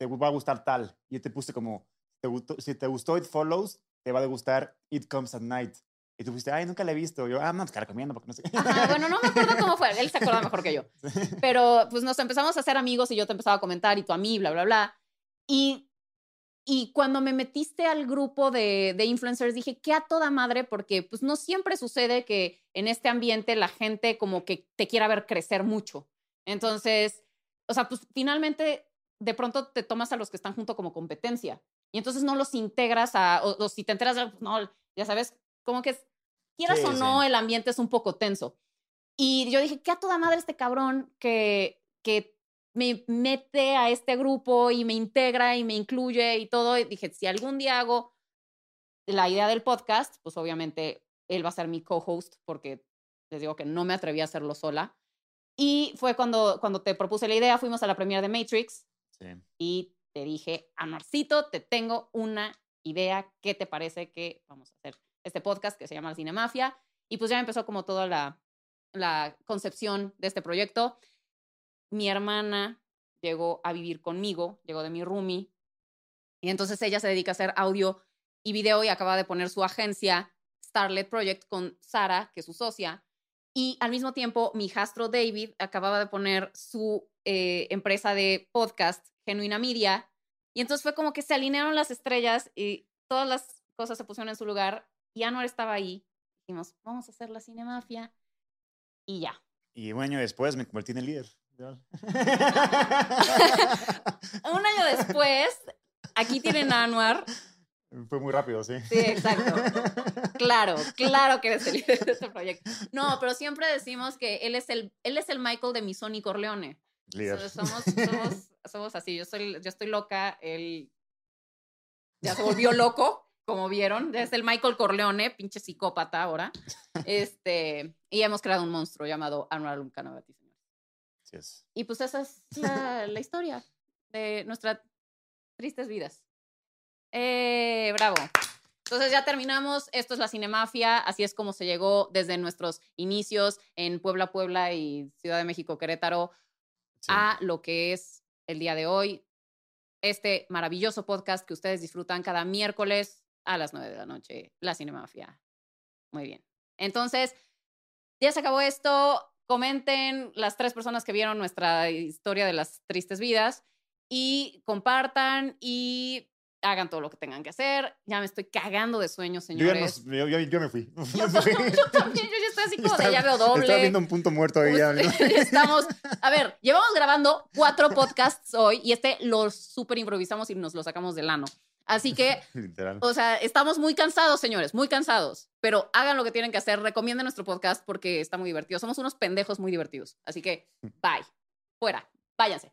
te va a gustar tal. Y yo te puse como, te gustó- si te gustó It Follows, te va a gustar It Comes at Night. Y tú fuiste, ay, nunca la he visto. Yo, ah, no, pues te la recomiendo porque no sé. qué". Ajá, bueno, no me acuerdo cómo fue, él se acuerda mejor que yo. Pero pues nos empezamos a hacer amigos y yo te empezaba a comentar y tú a mí, bla, bla, bla. Y, y cuando me metiste al grupo de, de influencers dije, qué a toda madre, porque pues no siempre sucede que en este ambiente la gente como que te quiera ver crecer mucho. Entonces, o sea, pues finalmente de pronto te tomas a los que están junto como competencia y entonces no los integras a, o, o si te enteras de pues, no, ya sabes, como que quieras Sí, o no, sí. el ambiente es un poco tenso. Y yo dije, ¿qué a toda madre este cabrón que, que me mete a este grupo y me integra y me incluye y todo? Y dije, si algún día hago la idea del podcast, pues obviamente él va a ser mi co-host porque les digo que no me atreví a hacerlo sola. Y fue cuando, cuando te propuse la idea, fuimos a la premiere de Matrix Sí. y te dije, Amarcito, te tengo una idea. ¿Qué te parece que vamos a hacer este podcast que se llama Cinemafia? Y pues ya empezó como toda la, la concepción de este proyecto. Mi hermana llegó a vivir conmigo, llegó de mi roomie, y entonces ella se dedica a hacer audio y video y acaba de poner su agencia Starlet Project con Sara, que es su socia. Y al mismo tiempo, mi hijastro David acababa de poner su eh, empresa de podcast, Genuina Media. Y entonces fue como que se alinearon las estrellas y todas las cosas se pusieron en su lugar. Y Anuar estaba ahí. Dijimos, vamos a hacer la cinemafia. Y ya. Y un año después me convertí en el líder. Un año después, aquí tienen a Anuar. Fue muy rápido, sí. Sí, exacto. Claro, claro que eres el líder de este proyecto. No, pero siempre decimos que él es el, él es el Michael de mi Sony Corleone. Líder. Somos, somos, somos así. Yo, soy, yo estoy loca, él ya se volvió loco, como vieron. Es el Michael Corleone, pinche psicópata ahora. Este, y hemos creado un monstruo llamado Anwar Lumkanavati, señor. Así es. Y pues esa es la, la historia de nuestras tristes vidas. Eh, bravo. Entonces ya terminamos. Esto es la Cinemafia. Así es como se llegó desde nuestros inicios en Puebla, Puebla y Ciudad de México, Querétaro, Sí. a lo que es el día de hoy. Este maravilloso podcast que ustedes disfrutan cada miércoles a las 9 de la noche. La Cinemafia. Muy bien. Entonces, ya se acabó esto. Comenten las tres personas que vieron nuestra historia de las tristes vidas y compartan y hagan todo lo que tengan que hacer. Ya me estoy cagando de sueño, Yo, ya no- señores. yo, yo- yo me fui. Yo, yo también, yo ya estoy así como de ya veo doble. Estaba viendo un punto muerto ahí. ya, ¿no? Estamos, a ver, llevamos grabando cuatro podcasts hoy y este lo súper improvisamos y nos lo sacamos del ano. Así que, Literal. o sea, estamos muy cansados, señores, muy cansados. Pero hagan lo que tienen que hacer, recomienden nuestro podcast porque está muy divertido. Somos unos pendejos muy divertidos. Así que, bye. Fuera. Váyanse.